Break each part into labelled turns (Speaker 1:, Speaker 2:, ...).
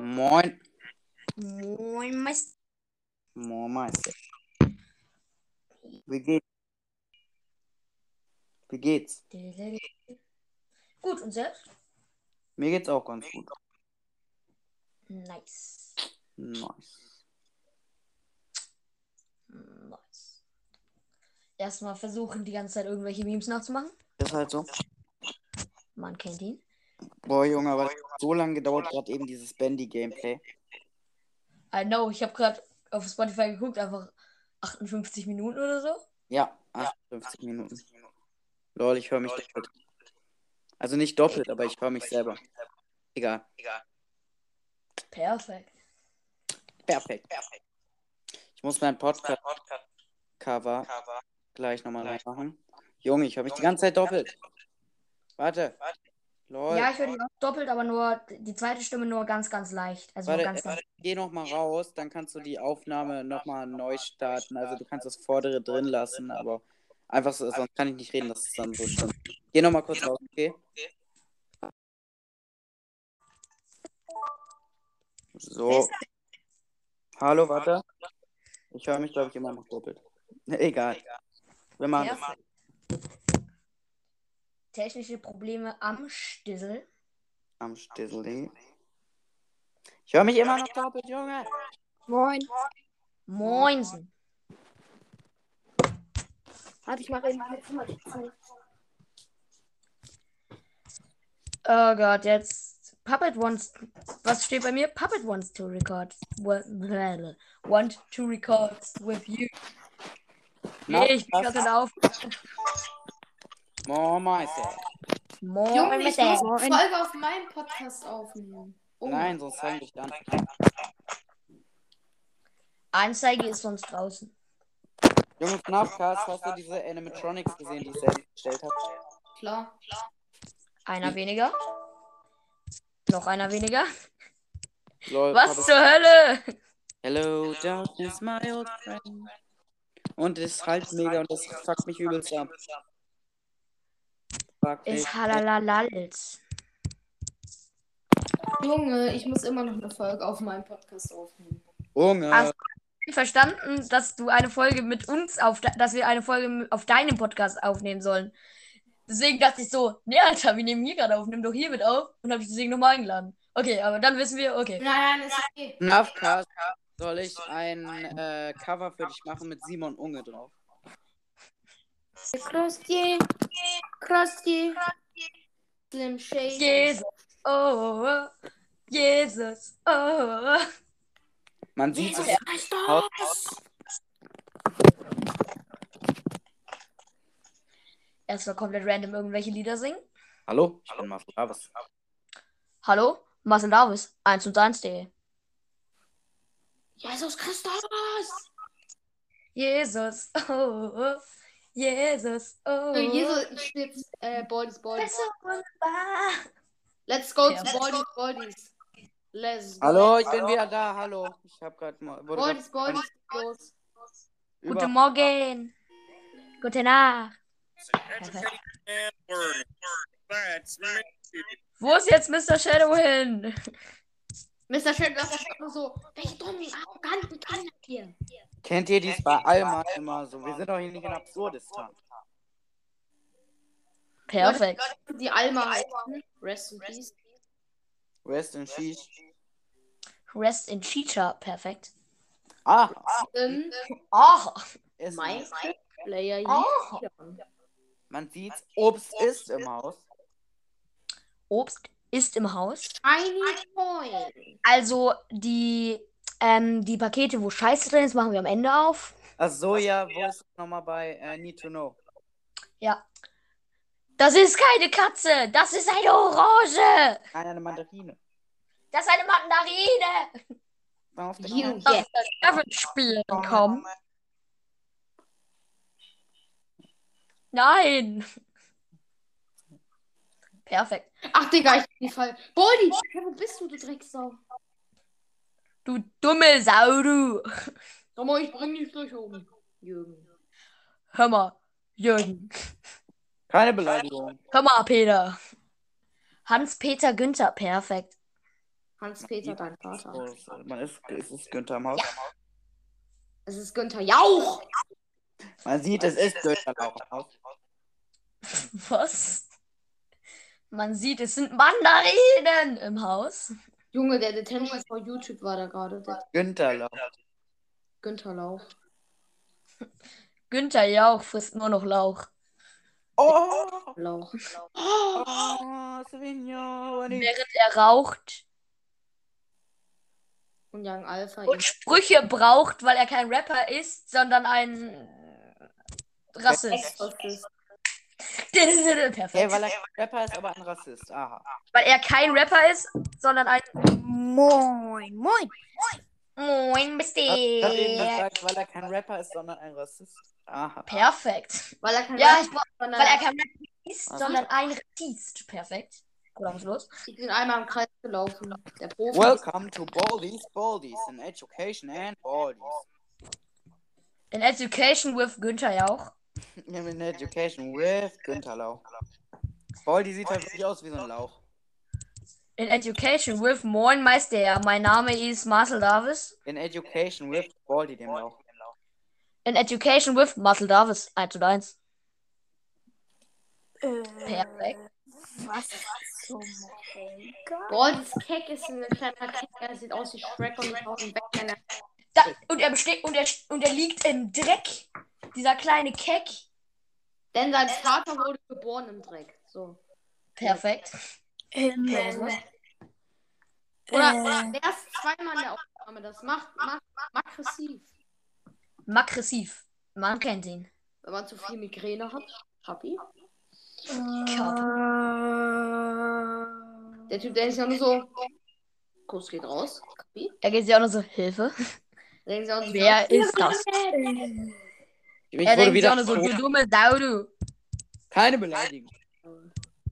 Speaker 1: Moin.
Speaker 2: Moin, Meister.
Speaker 1: Moin, Meister. Wie geht's? Wie geht's?
Speaker 2: Gut, und selbst?
Speaker 1: Mir geht's auch ganz gut.
Speaker 2: Nice.
Speaker 1: Nice.
Speaker 2: Nice. Erstmal versuchen, die ganze Zeit irgendwelche Memes nachzumachen.
Speaker 1: Ist halt so.
Speaker 2: Man kennt ihn.
Speaker 1: Boah, Junge, aber das hat so lange gedauert, gerade eben dieses Bandy-Gameplay.
Speaker 2: I know, ich habe gerade auf Spotify geguckt, einfach 58 Minuten oder so.
Speaker 1: Ja, 58 Minuten. Lol, ich höre mich doppelt. Also nicht doppelt, aber ich höre mich selber. Egal.
Speaker 2: Perfekt.
Speaker 1: Perfekt. Ich muss mein Podcast-Cover gleich nochmal reinmachen. Junge, ich höre mich die ganze Zeit doppelt. Warte. Lol.
Speaker 2: Ja, ich höre die auch doppelt, aber nur die zweite Stimme nur ganz, ganz leicht. Also
Speaker 1: Warte,
Speaker 2: ganz, ganz.
Speaker 1: geh noch mal raus, dann kannst du die Aufnahme noch mal neu starten. Also du kannst das vordere drin lassen, aber einfach so, sonst kann ich nicht reden, das ist dann so schlimm. Geh noch mal kurz raus, okay? So. Hallo, warte. Ich höre mich, glaube ich, immer noch doppelt. Egal. Wir machen das.
Speaker 2: Technische Probleme am Stissel.
Speaker 1: am Stissel. Ich höre mich immer noch doppelt, Junge.
Speaker 3: Moin.
Speaker 2: Moinsen.
Speaker 3: Warte, ich mache eben meine Zimmertür
Speaker 2: Oh Gott, jetzt. Puppet wants. Was steht bei mir? Puppet wants to record. Want to record with you. Nee, ich bin gerade auf.
Speaker 1: Moin, Meister.
Speaker 2: Moin,
Speaker 3: Junge, ich muss eine Folge auf meinem Podcast aufnehmen. Oh.
Speaker 1: Nein, sonst fange ich an.
Speaker 2: Anzeige ist sonst draußen.
Speaker 1: Junge, Knafcast, hast du diese Animatronics gesehen, die ich selbst gestellt habe?
Speaker 3: Klar.
Speaker 2: Einer weniger. Noch einer weniger.
Speaker 1: Lol,
Speaker 2: Was zur Hölle?
Speaker 1: Hello, darkness, my old friend. Und es ist halt mega und das fuckt mich übelst ab.
Speaker 2: Ist halalalals.
Speaker 3: Junge, ich muss immer noch eine Folge auf meinem Podcast aufnehmen.
Speaker 1: Junge.
Speaker 2: Ach. verstanden, dass du eine Folge mit uns auf, dass wir eine Folge auf deinem Podcast aufnehmen sollen. Deswegen dachte ich so, nee, Alter, wir nehmen hier gerade auf, nimm doch hier mit auf und habe ich deswegen nochmal eingeladen. Okay, aber dann wissen wir, okay.
Speaker 3: Nein, nein, ist okay.
Speaker 1: Knafcast, soll ich ein äh, Cover für dich machen mit Simon Unge drauf?
Speaker 3: Krusty. Krusty. Slim Shady.
Speaker 2: Jesus, oh, oh, Jesus, oh, oh.
Speaker 1: Man sieht es.
Speaker 2: Erstmal komplett random irgendwelche Lieder singen.
Speaker 1: Hallo, ich bin Marcel Davis.
Speaker 2: Hallo, Marcel Davis, 1 und 1.de.
Speaker 3: Jesus Christus.
Speaker 2: Jesus, oh, oh, Jesus, oh.
Speaker 3: Jesus, jetzt äh, Bodies, Bodies.
Speaker 2: Bist du wunderbar.
Speaker 3: Let's go
Speaker 2: Ja.
Speaker 3: to Bodies, Bodies. Let's go.
Speaker 1: Hallo, ich bin wieder da. Hallo. Ich hab gerade mal. grad-
Speaker 3: Bodies, los.
Speaker 1: über-
Speaker 2: Guten Morgen. Gute Nacht. Wo ist jetzt Mr. Shadow hin?
Speaker 3: Mr. Shell, das ist immer so, welche dummen, arroganten Kinder hier.
Speaker 1: Kennt ihr dies bei Alma immer so? Wir sind doch hier nicht in Absurdistan.
Speaker 2: Perfekt.
Speaker 3: Die Alma heißen. Rest in Peace.
Speaker 1: West in Sheesh.
Speaker 2: Rest in Chicha. Perfekt.
Speaker 1: Ah,
Speaker 3: Sind
Speaker 2: Oh.
Speaker 1: ist
Speaker 3: mein Player
Speaker 2: Oh.
Speaker 3: hier.
Speaker 1: Man sieht's. Obst ist im Haus.
Speaker 2: Obst ist im Haus.
Speaker 3: Tiny Coin.
Speaker 2: Also die, ähm, die Pakete, wo Scheiße drin ist, machen wir am Ende auf.
Speaker 1: Ach so, ja, wo ist es nochmal bei äh, Need to Know?
Speaker 2: Ja. Das ist keine Katze. Das ist eine Orange.
Speaker 1: Nein, eine Mandarine.
Speaker 2: Das ist eine Mandarine.
Speaker 1: Auf der
Speaker 3: You get.
Speaker 2: Spielen kommen. Nein. Perfekt.
Speaker 3: Ach, Digga, ich bin Fall. Body, wo bist du, du Drecksau?
Speaker 2: Du dumme Sau, du.
Speaker 3: Sag mal, ich bring dich durch oben. Jürgen.
Speaker 2: Hör mal, Jürgen.
Speaker 1: Keine Beleidigung.
Speaker 2: Hör mal, Peter. Hans-Peter Günther, perfekt.
Speaker 3: Hans-Peter, dein Vater.
Speaker 1: Es- man ist, ist es Günther im Haus?
Speaker 3: Es ist Günther Jauch.
Speaker 1: Man sieht, es ist Günther Lauch im Haus.
Speaker 2: Was? Man sieht, es sind Mandarinen im Haus.
Speaker 3: Junge, der Detention vor YouTube war da gerade. Der
Speaker 1: Günther Lauch.
Speaker 3: Günther Lauch.
Speaker 2: Günther Jauch frisst nur noch Lauch.
Speaker 1: Oh!
Speaker 3: Lauch.
Speaker 1: Oh, Signore.
Speaker 2: Während er raucht
Speaker 3: Und Young Alpha.
Speaker 2: und Sprüche braucht, weil er kein Rapper ist, sondern ein Rassist.
Speaker 3: Ex-Rassist.
Speaker 2: Perfekt.
Speaker 1: Hey, weil er kein Rapper ist, aber ein Rassist. Aha.
Speaker 2: Weil er kein Rapper ist, sondern ein
Speaker 4: Moin, moin.
Speaker 2: Moin, bist
Speaker 1: du eben
Speaker 2: du?
Speaker 1: gesagt, weil er kein Rapper ist, sondern ein Rassist? Aha.
Speaker 2: Perfekt.
Speaker 3: Weil er kein
Speaker 2: Ja,
Speaker 3: Rapper
Speaker 2: ich brauch,
Speaker 3: ist, sondern
Speaker 2: weil er kein Rapper ist, sondern ein Rassist. Perfekt. Oder was los?
Speaker 3: Ich bin einmal im Kreis gelaufen. Der Profi.
Speaker 1: Welcome to Baldies Baldies in Education and Baldies.
Speaker 2: In Education with Günther Jauch.
Speaker 1: In Education with Günther Lauch. Baldi sieht halt wirklich aus wie so ein Lauch.
Speaker 2: In Education with Moin Meister. Mein Name ist Marcel Davis.
Speaker 1: In Education with Baldi dem Lauch.
Speaker 2: In Education with Marcel Davis. 1 zu 1.
Speaker 4: Äh,
Speaker 2: Perfekt.
Speaker 4: Was zum Henker?
Speaker 3: Boah, das Keck ist ein kleiner Keck. Er sieht aus wie Shrek und er.
Speaker 2: Da, und er besteht und er, und er liegt im Dreck. Dieser kleine Keck.
Speaker 3: Denn sein Vater wurde geboren im Dreck. So.
Speaker 2: Perfekt.
Speaker 4: Ähm,
Speaker 2: was?
Speaker 3: Oder,
Speaker 4: Äh.
Speaker 3: oder der ist zweimal in der Aufnahme. Das macht, macht, macht aggressiv.
Speaker 2: Aggressiv. Man kennt ihn.
Speaker 3: Wenn man zu viel Migräne hat. Papi. Der Typ, der ist ja nur so. Kuss geht raus. Kapi.
Speaker 2: Er geht sich auch nur so, Hilfe. Wer ist das?
Speaker 1: Ich
Speaker 2: Er
Speaker 1: wurde wieder
Speaker 2: so, du dumme Sau, du.
Speaker 1: Keine Beleidigung.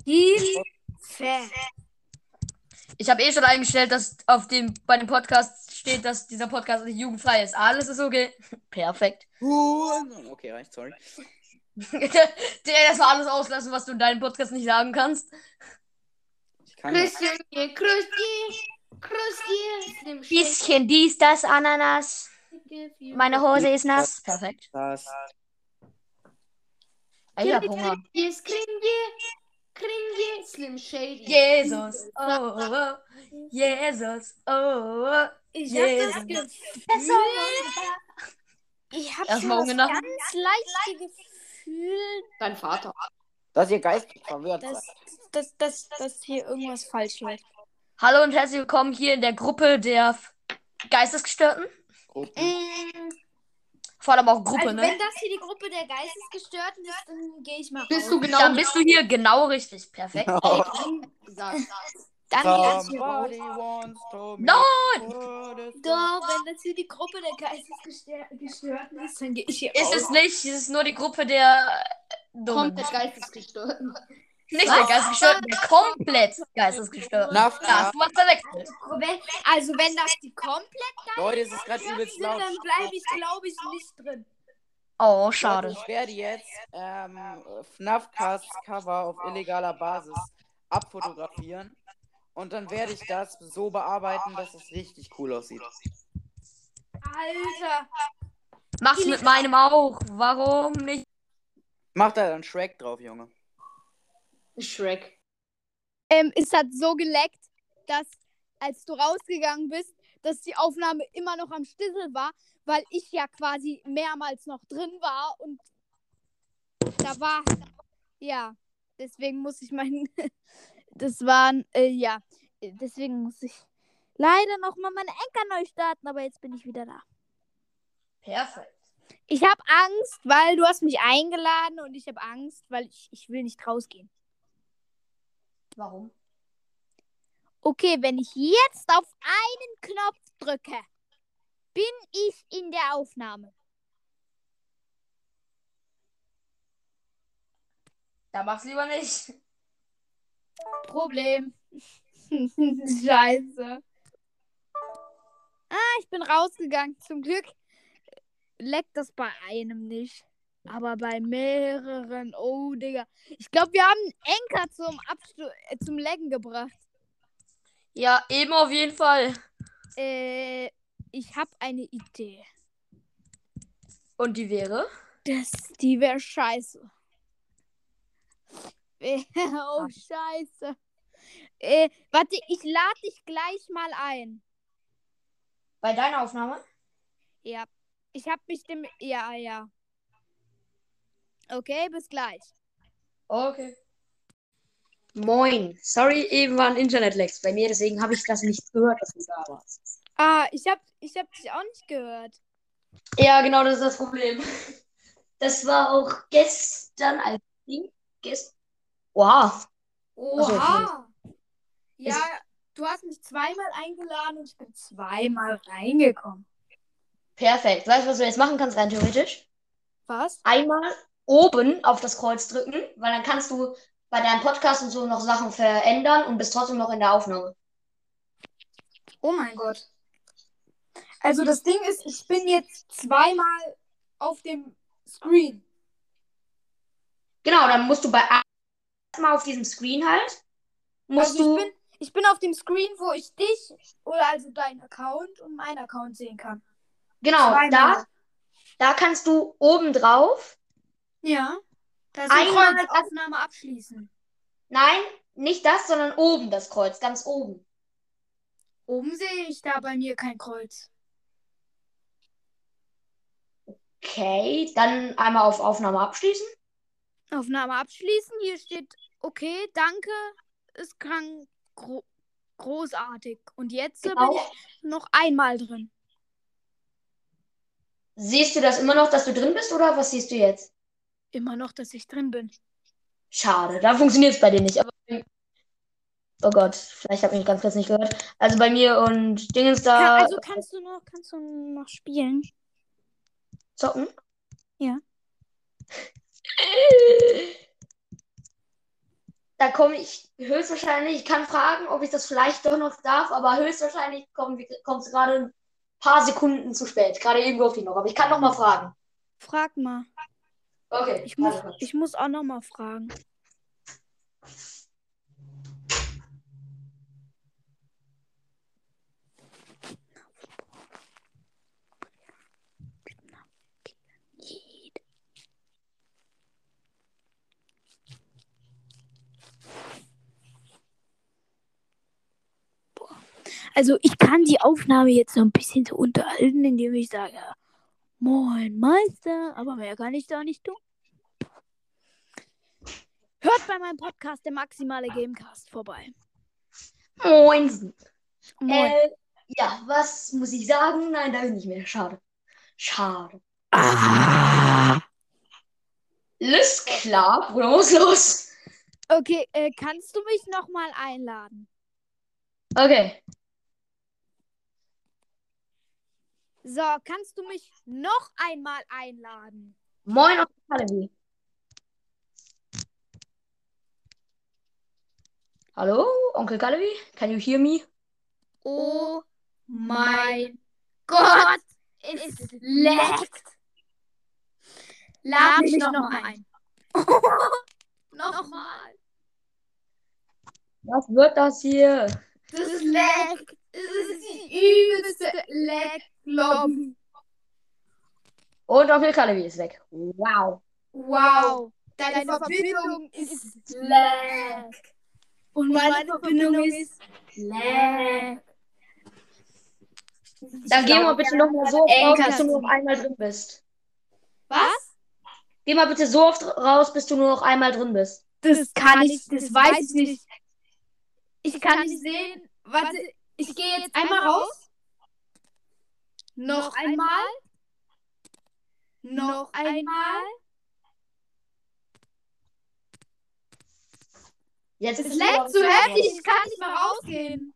Speaker 4: Hilfe.
Speaker 2: Ich habe eh schon eingestellt, dass auf dem, bei dem Podcast steht, dass dieser Podcast nicht jugendfrei ist. Alles ist okay. Perfekt.
Speaker 1: Okay, reicht, sorry.
Speaker 2: Der das war alles auslassen, was du in deinem Podcast nicht sagen kannst.
Speaker 1: Ich kann das.
Speaker 3: Christian, hier, Christi. Christi. Slim Shady,
Speaker 2: Bisschen dies, das, Ananas. Meine Hose ist nass. Perfekt.
Speaker 1: das.
Speaker 2: Ich hab Hunger.
Speaker 3: Yes, Kringe. Kringe. Slim Shady.
Speaker 2: Jesus. Oh, oh. Jesus. Oh, oh.
Speaker 4: Ich
Speaker 2: Jesus.
Speaker 4: hab das Gefühl, ich hab
Speaker 2: Erst
Speaker 4: schon das ganz leichte Gefühl,
Speaker 3: Dein Vater.
Speaker 1: Dass ihr geistig verwirrt seid.
Speaker 4: dass, dass, dass hier irgendwas falsch läuft.
Speaker 2: Hallo und herzlich willkommen hier in der Gruppe der Geistesgestörten.
Speaker 1: Gruppen.
Speaker 4: Mm,
Speaker 2: Vor allem auch Gruppe,
Speaker 4: Also,
Speaker 2: ne?
Speaker 4: wenn das hier die Gruppe der Geistesgestörten ist, dann gehe ich mal raus.
Speaker 3: Bist du genau
Speaker 2: Dann bist du hier genau richtig. Perfekt.
Speaker 3: gesagt.
Speaker 4: Dann gehe ich hier raus.
Speaker 2: Nein!
Speaker 4: Doch, wenn das hier die Gruppe der Geistesgestörten ist, dann gehe ich hier
Speaker 2: Ist
Speaker 4: raus.
Speaker 2: es nicht. Es ist nur die Gruppe der Dummen.
Speaker 3: Komplett geistesgestörten.
Speaker 2: Nicht der Geistesgestörten, der komplett Geistesgestörten.
Speaker 1: Na,
Speaker 2: Ja, du hast verwechselt.
Speaker 4: Also, wenn das die komplett
Speaker 1: Leute, es ist gerade übelst laut.
Speaker 4: dann bleibe ich, glaube ich, nicht drin.
Speaker 2: Oh,
Speaker 1: Leute,
Speaker 2: schade.
Speaker 1: ich werde jetzt ähm, FNAF-Casts Cover auf illegaler Basis abfotografieren. Und dann werde ich das so bearbeiten, dass es richtig cool aussieht.
Speaker 4: Alter.
Speaker 2: Mach's mit meinem auch. Warum nicht?
Speaker 1: Mach da dann Shrek drauf, Junge.
Speaker 3: Shrek.
Speaker 5: ähm, es hat so geleckt, dass als du rausgegangen bist, dass die Aufnahme immer noch am Stissel war, weil ich ja quasi mehrmals noch drin war und da war, ja, deswegen muss ich meinen, das waren, äh, ja, deswegen muss ich leider nochmal meine Enker neu starten, aber jetzt bin ich wieder da.
Speaker 2: Perfekt.
Speaker 5: Ich habe Angst, weil du hast mich eingeladen und ich habe Angst, weil ich, ich will nicht rausgehen.
Speaker 2: Warum?
Speaker 5: Okay, wenn ich jetzt auf einen Knopf drücke, bin ich in der Aufnahme.
Speaker 2: Da mach's lieber nicht.
Speaker 5: Problem. Scheiße. Ah, ich bin rausgegangen. Zum Glück leckt das bei einem nicht. Aber bei mehreren, oh Digga. Ich glaube, wir haben einen Enker zum Abstu äh, zum Lecken gebracht.
Speaker 2: Ja, eben auf jeden Fall.
Speaker 5: Äh, ich habe eine Idee.
Speaker 2: Und die wäre?
Speaker 5: Das, die wäre scheiße. oh, scheiße. Äh, warte, ich lade dich gleich mal ein.
Speaker 2: Bei deiner Aufnahme?
Speaker 5: Ja. Ich habe bestimmt. Ja, ja. Okay, bis gleich.
Speaker 2: Okay. Moin. Sorry, eben war ein Internetlex bei mir, deswegen habe ich das nicht gehört, dass du da warst.
Speaker 5: Ah, ich hab, ich hab dich auch nicht gehört.
Speaker 2: Ja, genau, das ist das Problem. Das war auch gestern als Ding. Gest wow.
Speaker 5: Oha. Ja, du hast mich zweimal eingeladen und ich bin zweimal reingekommen.
Speaker 2: Perfekt. Weißt du, was du jetzt machen kannst, rein theoretisch?
Speaker 5: Was?
Speaker 2: Einmal oben auf das Kreuz drücken, weil dann kannst du bei deinem Podcast und so noch Sachen verändern und bist trotzdem noch in der Aufnahme.
Speaker 5: Oh mein Gott. Also das Ding ist, ich bin jetzt zweimal auf dem Screen.
Speaker 2: Genau, dann musst du bei erstmal auf diesem Screen halt. Musst
Speaker 5: Also
Speaker 2: du.
Speaker 5: ich bin, ich bin auf dem Screen, wo ich dich oder also deinen Account und meinen Account sehen kann.
Speaker 2: genau,
Speaker 5: zweimal.
Speaker 2: da, da kannst du oben drauf.
Speaker 5: Ja. Da ist
Speaker 2: Einmal-
Speaker 5: ein Kreuz, Aufnahme abschließen.
Speaker 2: Nein, nicht das, sondern oben das Kreuz, ganz oben.
Speaker 5: Oben sehe ich da bei mir kein Kreuz.
Speaker 2: Okay, dann einmal auf Aufnahme abschließen.
Speaker 5: Aufnahme abschließen. Hier steht, okay, danke, ist krank, gro großartig. Und jetzt
Speaker 2: Genau.
Speaker 5: bin ich noch einmal drin.
Speaker 2: Siehst du das immer noch, dass du drin bist, oder was siehst du jetzt?
Speaker 5: Immer noch, dass ich drin bin.
Speaker 2: Schade, da funktioniert es bei dir nicht. Aber oh Gott, vielleicht habe ich mich ganz kurz nicht gehört. Also bei mir und Dingens da
Speaker 5: Kann, also kannst du noch, kannst du noch spielen?
Speaker 2: zocken.
Speaker 5: Ja.
Speaker 2: Da komme ich höchstwahrscheinlich, ich kann fragen, ob ich das vielleicht doch noch darf, aber höchstwahrscheinlich kommt es gerade ein paar Sekunden zu spät. Gerade eben durfte ich noch, aber ich kann noch mal fragen.
Speaker 5: Frag mal.
Speaker 2: Okay,
Speaker 5: Ich muss,
Speaker 2: kurz.
Speaker 5: ich muss auch noch mal fragen. Also ich kann die Aufnahme jetzt so ein bisschen so unterhalten, indem ich sage, Moin Meister, aber mehr kann ich da nicht tun. Hört bei meinem Podcast der maximale Gamecast vorbei.
Speaker 2: Moin.
Speaker 5: Moin.
Speaker 2: Äh, ja, was muss ich sagen? Nein, darf ich nicht mehr. Schade. Schade. Alles klar, Bruder, muss los.
Speaker 5: Okay, äh, kannst du mich nochmal einladen?
Speaker 2: Okay.
Speaker 5: So, kannst du mich noch einmal einladen?
Speaker 2: Moin, Onkel Kalevi. Hallo, Onkel Kalevi? Can you hear me?
Speaker 5: Oh mein Gott, es leckt. Lad mich nochmal ein. nochmal.
Speaker 2: Was wird das hier?
Speaker 5: Das leckt. Es ist die übelste Lecklobby.
Speaker 2: Und Onkel Kalevi ist weg. Wow.
Speaker 5: Wow. Deine, Verbindung ist lag. Und meine, Verbindung ist lag.
Speaker 2: Dann geh mal bitte noch mal so oft raus, bis du nur noch einmal drin bist.
Speaker 5: Was?
Speaker 2: Geh mal bitte so oft raus, bis du nur noch einmal drin bist.
Speaker 5: Das kann ich, das weiß ich nicht. Ich kann nicht sehen. Warte, ich gehe jetzt einmal raus. Noch einmal. Noch einmal.
Speaker 2: Jetzt
Speaker 5: Es leckt so heftig, ich kann nicht mehr rausgehen.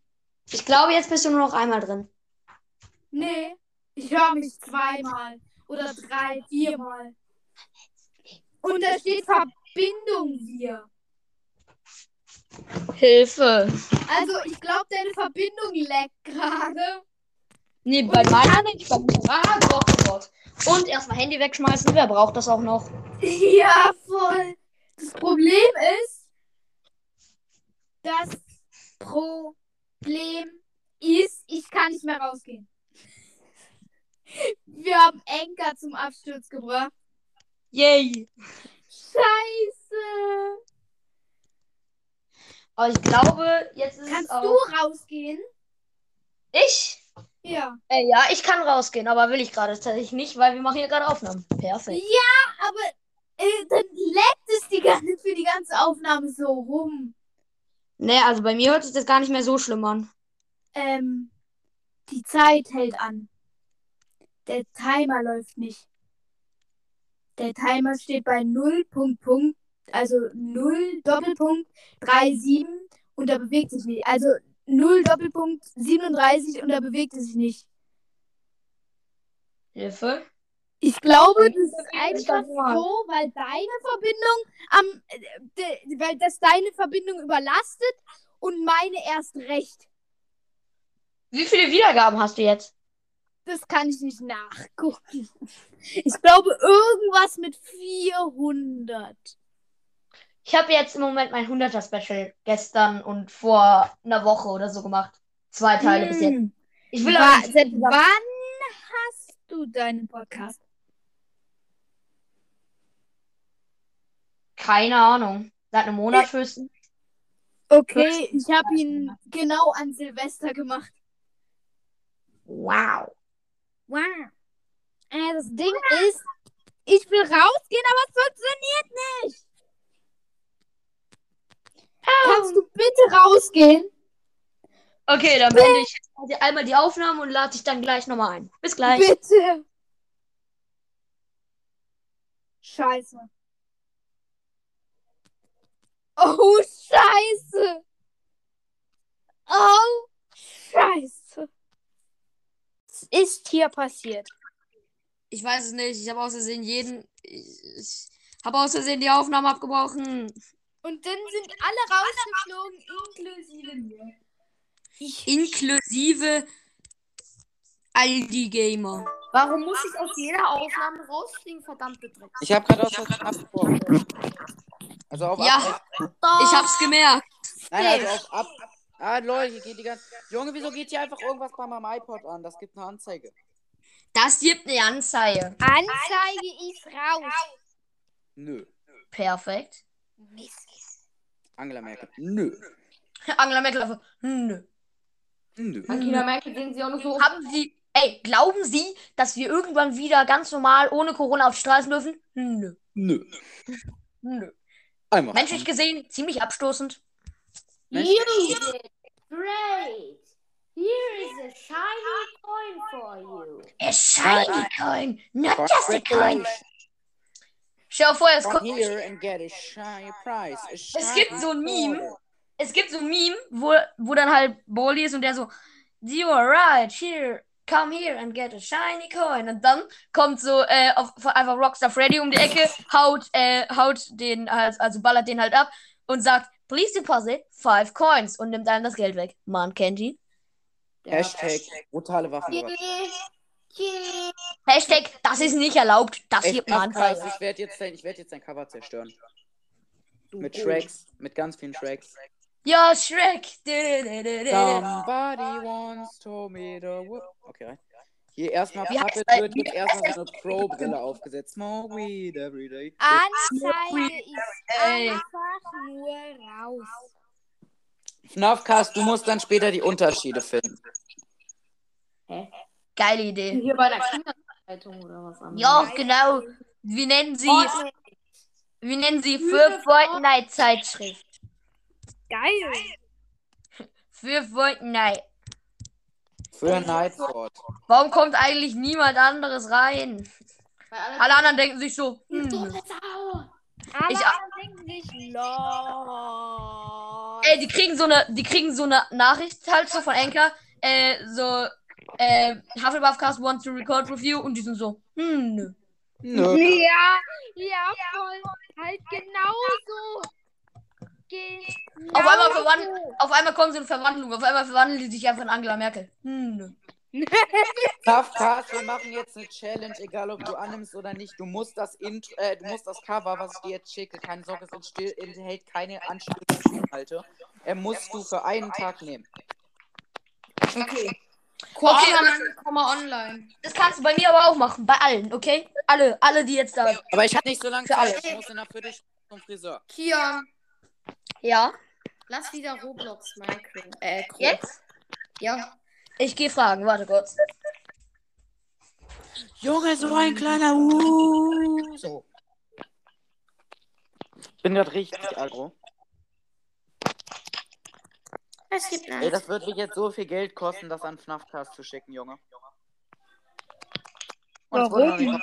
Speaker 2: Ich glaube, jetzt bist du nur noch einmal drin.
Speaker 5: Nee, ich höre mich zweimal oder drei, viermal. Und da steht Verbindung hier.
Speaker 2: Hilfe.
Speaker 5: Also ich glaube, deine Verbindung leckt gerade.
Speaker 2: Nee, bei meiner nicht. Bei. Ah, Gott, oh Gott. Und erstmal Handy wegschmeißen. Wer braucht das auch noch?
Speaker 5: Ja, voll. Das Problem ist, das Problem Problem ist, ich kann nicht mehr rausgehen. Wir haben Enker zum Absturz gebracht.
Speaker 2: Yay!
Speaker 5: Scheiße.
Speaker 2: Aber ich glaube, jetzt ist
Speaker 5: Kannst
Speaker 2: es auch...
Speaker 5: du rausgehen?
Speaker 2: Ich?
Speaker 5: Ja.
Speaker 2: Äh, ja, ich kann rausgehen, aber will ich gerade tatsächlich nicht, weil wir machen hier gerade Aufnahmen. Perfekt.
Speaker 5: Aber äh, dann leckt es die ganze, für die ganze Aufnahme so rum.
Speaker 2: Nee, also bei mir hört sich das gar nicht mehr so schlimm an.
Speaker 5: Ähm, die Zeit hält an. Der Timer läuft nicht. Der Timer steht bei 0 Punkt Punkt, also 0 Doppelpunkt 37 und da bewegt sich nicht. Also 0 Doppelpunkt 37 und da bewegt es sich nicht.
Speaker 2: Hilfe?
Speaker 5: Ich glaube, das ist einfach so, weil deine Verbindung am, äh, de, weil das deine Verbindung überlastet und meine erst recht.
Speaker 2: Wie viele Wiedergaben hast du jetzt?
Speaker 5: Das kann ich nicht nachgucken. Ich glaube, irgendwas mit 400.
Speaker 2: Ich habe jetzt im Moment mein 100er Special gestern und vor einer Woche oder so gemacht. Zwei Teile bis jetzt.
Speaker 5: Hm.
Speaker 2: Ich will
Speaker 5: Wa
Speaker 2: aber nicht
Speaker 5: seit wann hast du deinen Podcast?
Speaker 2: keine Ahnung. Seit einem Monat höchstens.
Speaker 5: Okay, ich habe ihn genau an Silvester gemacht.
Speaker 2: Wow.
Speaker 5: Wow. Äh, das Ding ist, ich will rausgehen, aber es funktioniert nicht. Kannst du bitte rausgehen?
Speaker 2: Okay, dann beende ich einmal die Aufnahme und lade dich dann gleich nochmal ein. Bis gleich.
Speaker 5: Bitte. Scheiße. Oh, scheiße. Oh, scheiße. Was ist hier passiert?
Speaker 2: Ich weiß es nicht. Ich habe aus Versehen jeden. Ich, ich habe aus Versehen die Aufnahme abgebrochen.
Speaker 5: Und dann sind alle rausgeflogen, inklusive mir.
Speaker 2: Inklusive Aldi Gamer.
Speaker 3: Warum muss ich aus jeder Aufnahme rausfliegen? Verdammte Dreck.
Speaker 1: Ich habe gerade aus Versehen abgebrochen. Also auf
Speaker 2: Ja.
Speaker 1: Ab
Speaker 2: Ich hab's gemerkt.
Speaker 1: Nein, also auf Ab. Ah, Leute, hier geht die ganze. Junge, wieso geht hier einfach irgendwas bei meinem iPod an? Das gibt eine Anzeige.
Speaker 2: Das gibt eine Anzeige.
Speaker 5: Anzeige ist raus.
Speaker 1: Nö.
Speaker 2: Perfekt.
Speaker 1: Angela Merkel. Nö.
Speaker 2: Angela Merkel einfach. Nö.
Speaker 1: Nö.
Speaker 3: Angela Merkel sehen sie auch noch so.
Speaker 2: Haben Sie. Ey, glauben Sie, dass wir irgendwann wieder ganz normal ohne Corona auf die Straßen dürfen? Nö.
Speaker 1: Nö.
Speaker 2: Nö.
Speaker 1: Einmal.
Speaker 2: Menschlich gesehen, ziemlich abstoßend.
Speaker 3: You did great. Here is a shiny coin for you.
Speaker 2: A shiny coin, not just a coin. Stell dir vor, es,
Speaker 1: Come
Speaker 2: kommt,
Speaker 1: here and get a shiny prize. A
Speaker 2: es gibt so ein Meme, es gibt so ein Meme, wo, wo dann halt Boli ist und der so, you are right, here, come here and get a shiny coin. Und dann kommt so äh, auf, einfach Rockstar Freddy um die Ecke, haut, äh, haut den, also ballert den halt ab und sagt, please deposit five coins und nimmt einem das Geld weg. Man kennt ihn.
Speaker 1: Hashtag brutale Waffen.
Speaker 2: Hashtag, das ist nicht erlaubt, das eine
Speaker 1: Afkas,
Speaker 2: Anzeige.
Speaker 1: ich werde jetzt, dein- ich werd jetzt dein Cover zerstören. Mit Shreks. Mit ganz vielen Shreks.
Speaker 2: Ja, Shrek.
Speaker 1: Somebody once told me the wo- Okay, rein. Hier erstmal
Speaker 2: heißt
Speaker 1: Puppet wird, wird erstmal so eine Crow-Brille aufgesetzt. Smoke weed every day.
Speaker 5: Anzeige ist
Speaker 2: Ey.
Speaker 5: einfach nur raus.
Speaker 1: FNAFcast, du musst dann später die Unterschiede finden.
Speaker 2: Geile Idee.
Speaker 3: Hier bei der Kinderzeitung oder was anderes.
Speaker 2: Ja, genau. Wir nennen sie,
Speaker 3: Fortnite.
Speaker 2: wir nennen sie für Fortnite Zeitschrift.
Speaker 5: Geil.
Speaker 2: Für Fortnite.
Speaker 1: Für Nightford.
Speaker 2: Warum kommt eigentlich niemand anderes rein?
Speaker 3: Alle
Speaker 2: Alle anderen denken sich so, hm.
Speaker 5: Alle
Speaker 2: Ich-
Speaker 5: anderen denken sich, lol.
Speaker 2: ey, die kriegen so eine, die kriegen so eine Nachricht halt so von Anchor, äh, so, äh, Hufflepuffcast wants to record with you und die sind so, hm, nö.
Speaker 1: Nö.
Speaker 5: Ja, ja, voll. Halt genau so. Genau
Speaker 2: Auf einmal verwandeln, auf einmal kommen sie in Verwandlung, auf einmal verwandeln die sich einfach in Angela Merkel. Hm, nö.
Speaker 1: FNAFcast, wir machen jetzt eine Challenge, egal ob du annimmst oder nicht. Du musst das Intro, äh, du musst das Cover, was ich dir jetzt schicke, keine Sorge, es enthält keine Anspielungsinhalte. Er musst du für einen Tag nehmen.
Speaker 3: Okay.
Speaker 2: Okay,
Speaker 3: Okay, komm mal online.
Speaker 2: Das kannst du bei mir aber auch machen. Bei allen, okay? Alle, alle, die jetzt da.
Speaker 1: Aber ich habe nicht so lange
Speaker 2: Für alle.
Speaker 1: Zeit. Ich muss in einer Viertelstunde zum Friseur.
Speaker 3: Kian,
Speaker 2: Ja.
Speaker 3: lass wieder Roblox Minecraft. Äh, Cro-
Speaker 2: Jetzt?
Speaker 3: Ja.
Speaker 2: Ich gehe fragen. Warte kurz.
Speaker 1: Junge, so ein kleiner uh, So. Ich bin gerade richtig aggro.
Speaker 3: Es gibt
Speaker 1: Ey, das wird mich jetzt so viel Geld kosten, das an FNAF-Cast zu schicken, Junge. Und nicht-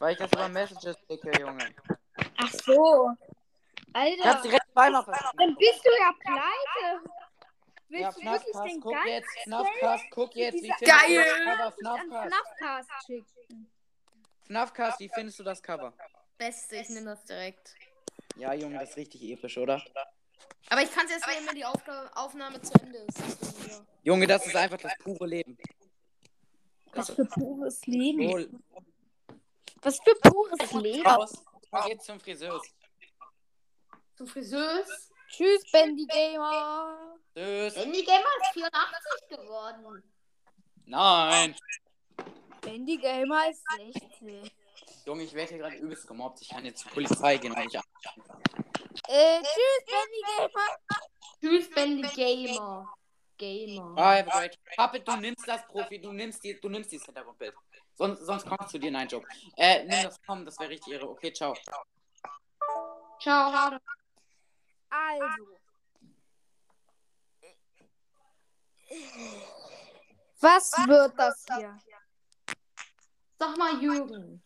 Speaker 1: Weil ich das über Messages schicke, Junge.
Speaker 5: Ach so.
Speaker 1: Kannst
Speaker 5: Alter,
Speaker 1: direkt zweimal
Speaker 5: dann bist du ja pleite. Willst
Speaker 1: Ja,
Speaker 5: du wirklich den
Speaker 1: guck
Speaker 5: ganzen
Speaker 1: jetzt, FNAF-Cast, guck jetzt, wie findest du
Speaker 3: Geil.
Speaker 1: das Cover FNAF-Cast?
Speaker 5: FNAF-Cast schicken?
Speaker 1: FNAF-Cast, wie findest du das Cover?
Speaker 3: Beste, ich nehme das direkt.
Speaker 1: Ja, Junge, das ist richtig episch, oder?
Speaker 3: Aber ich kann es erst nehmen, wenn die Aufga Aufnahme zu Ende ist. Deswegen, ja.
Speaker 1: Junge, das ist einfach das pure Leben.
Speaker 5: Was für pures Leben.
Speaker 1: Wohl.
Speaker 5: Was für pures Leben.
Speaker 1: Raus. Und jetzt zum Friseur.
Speaker 3: Zum Friseur.
Speaker 5: Tschüss, Bendy Gamer.
Speaker 1: Tschüss.
Speaker 3: Handy Gamer ist 84 geworden.
Speaker 1: Nein.
Speaker 5: Bendy Gamer ist 16.
Speaker 1: Junge, ich werde hier gerade übelst gemobbt. Ich kann jetzt zur Polizei gehen, weil ich
Speaker 5: Äh, tschüss, Bendy Gamer.
Speaker 3: Tschüss, Bendy Gamer. Gamer.
Speaker 1: Ah, have a great. Puppet, du nimmst das Profi, du nimmst die, du nimmst dieses Hintergrundbild. Sonst, sonst kommst du dir nein Joke. Äh, nimm das, komm, das wäre richtig irre. Okay, ciao.
Speaker 3: Ciao, Hade.
Speaker 5: Also. Was wird das hier?
Speaker 3: Sag mal, Jürgen.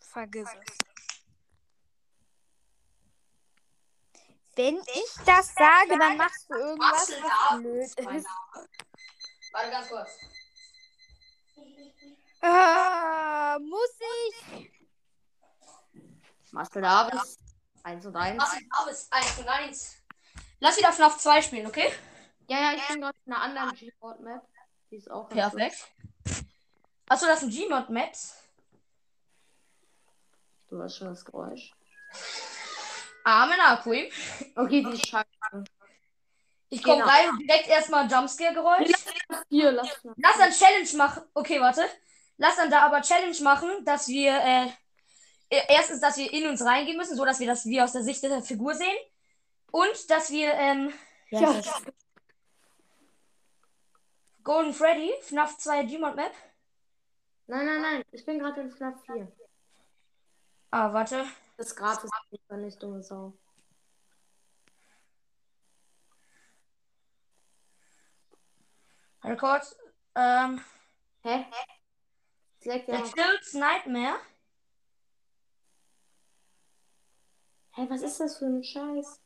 Speaker 5: Vergiss es. Wenn ich das sage, dann machst du irgendwas, was blöd ist.
Speaker 2: Warte ganz kurz.
Speaker 5: Ah, muss ich?
Speaker 3: Marcel Davis. 1 und 1.
Speaker 2: Mach alles 1 und 1. Lass wieder FNAF 2 spielen, okay?
Speaker 3: Ja, ja, ich bin gerade in einer anderen G-Board-Map. Die ist auch
Speaker 2: Perfekt. Achso, das sind Gmod-Maps.
Speaker 3: Du hast schon das Geräusch.
Speaker 2: Amen, Akui.
Speaker 3: Okay, die ist scheiße.
Speaker 2: Ich komme
Speaker 3: Genau.
Speaker 2: rein und direkt erstmal Jumpscare-Geräusch.
Speaker 3: Hier, lass mal.
Speaker 2: Lass dann Challenge machen. Okay, warte. Lass dann da aber Challenge machen, dass wir äh, äh, erstens, dass wir in uns reingehen müssen, so dass wir das wie aus der Sicht der Figur sehen. Und dass wir ähm,
Speaker 5: Ja.
Speaker 2: Golden Freddy, FNAF 2 Gmod Map.
Speaker 3: Nein, nein, nein. Ich bin gerade in FNAF 4.
Speaker 2: Ah, warte.
Speaker 3: Das ist gratis. Ich bin nicht dumme Sau.
Speaker 2: Warte kurz. Ähm,
Speaker 3: Hä? Select ja.
Speaker 2: Chills Nightmare.
Speaker 3: Hä, was ist das für ein Scheiß?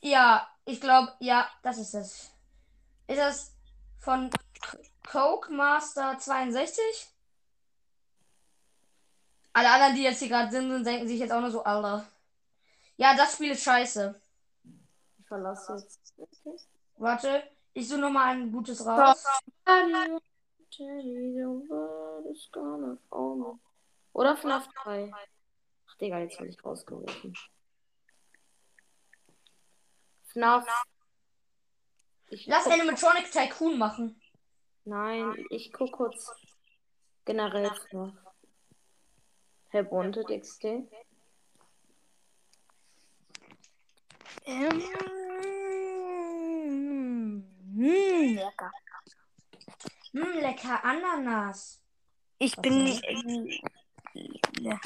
Speaker 2: Ja, ich glaube, ja, das ist es. Ist das von Coke Master 62? Alle anderen, die jetzt hier gerade sind, sind, denken sich jetzt auch nur so, Alter. Ja, das Spiel ist scheiße.
Speaker 3: Ich verlasse jetzt.
Speaker 2: Warte, ich suche nochmal ein gutes raus.
Speaker 3: Oder FNAF 3. Ach, Digga, jetzt werde ich rausgerufen. FNAF. Ich
Speaker 2: Lass Animatronic Tycoon machen.
Speaker 3: Nein, ich guck kurz generell FNAF. Herr Bunte, XD.
Speaker 5: Ähm, hm, lecker.
Speaker 2: Hm, lecker Ananas.
Speaker 5: Ich bin. äh, ja.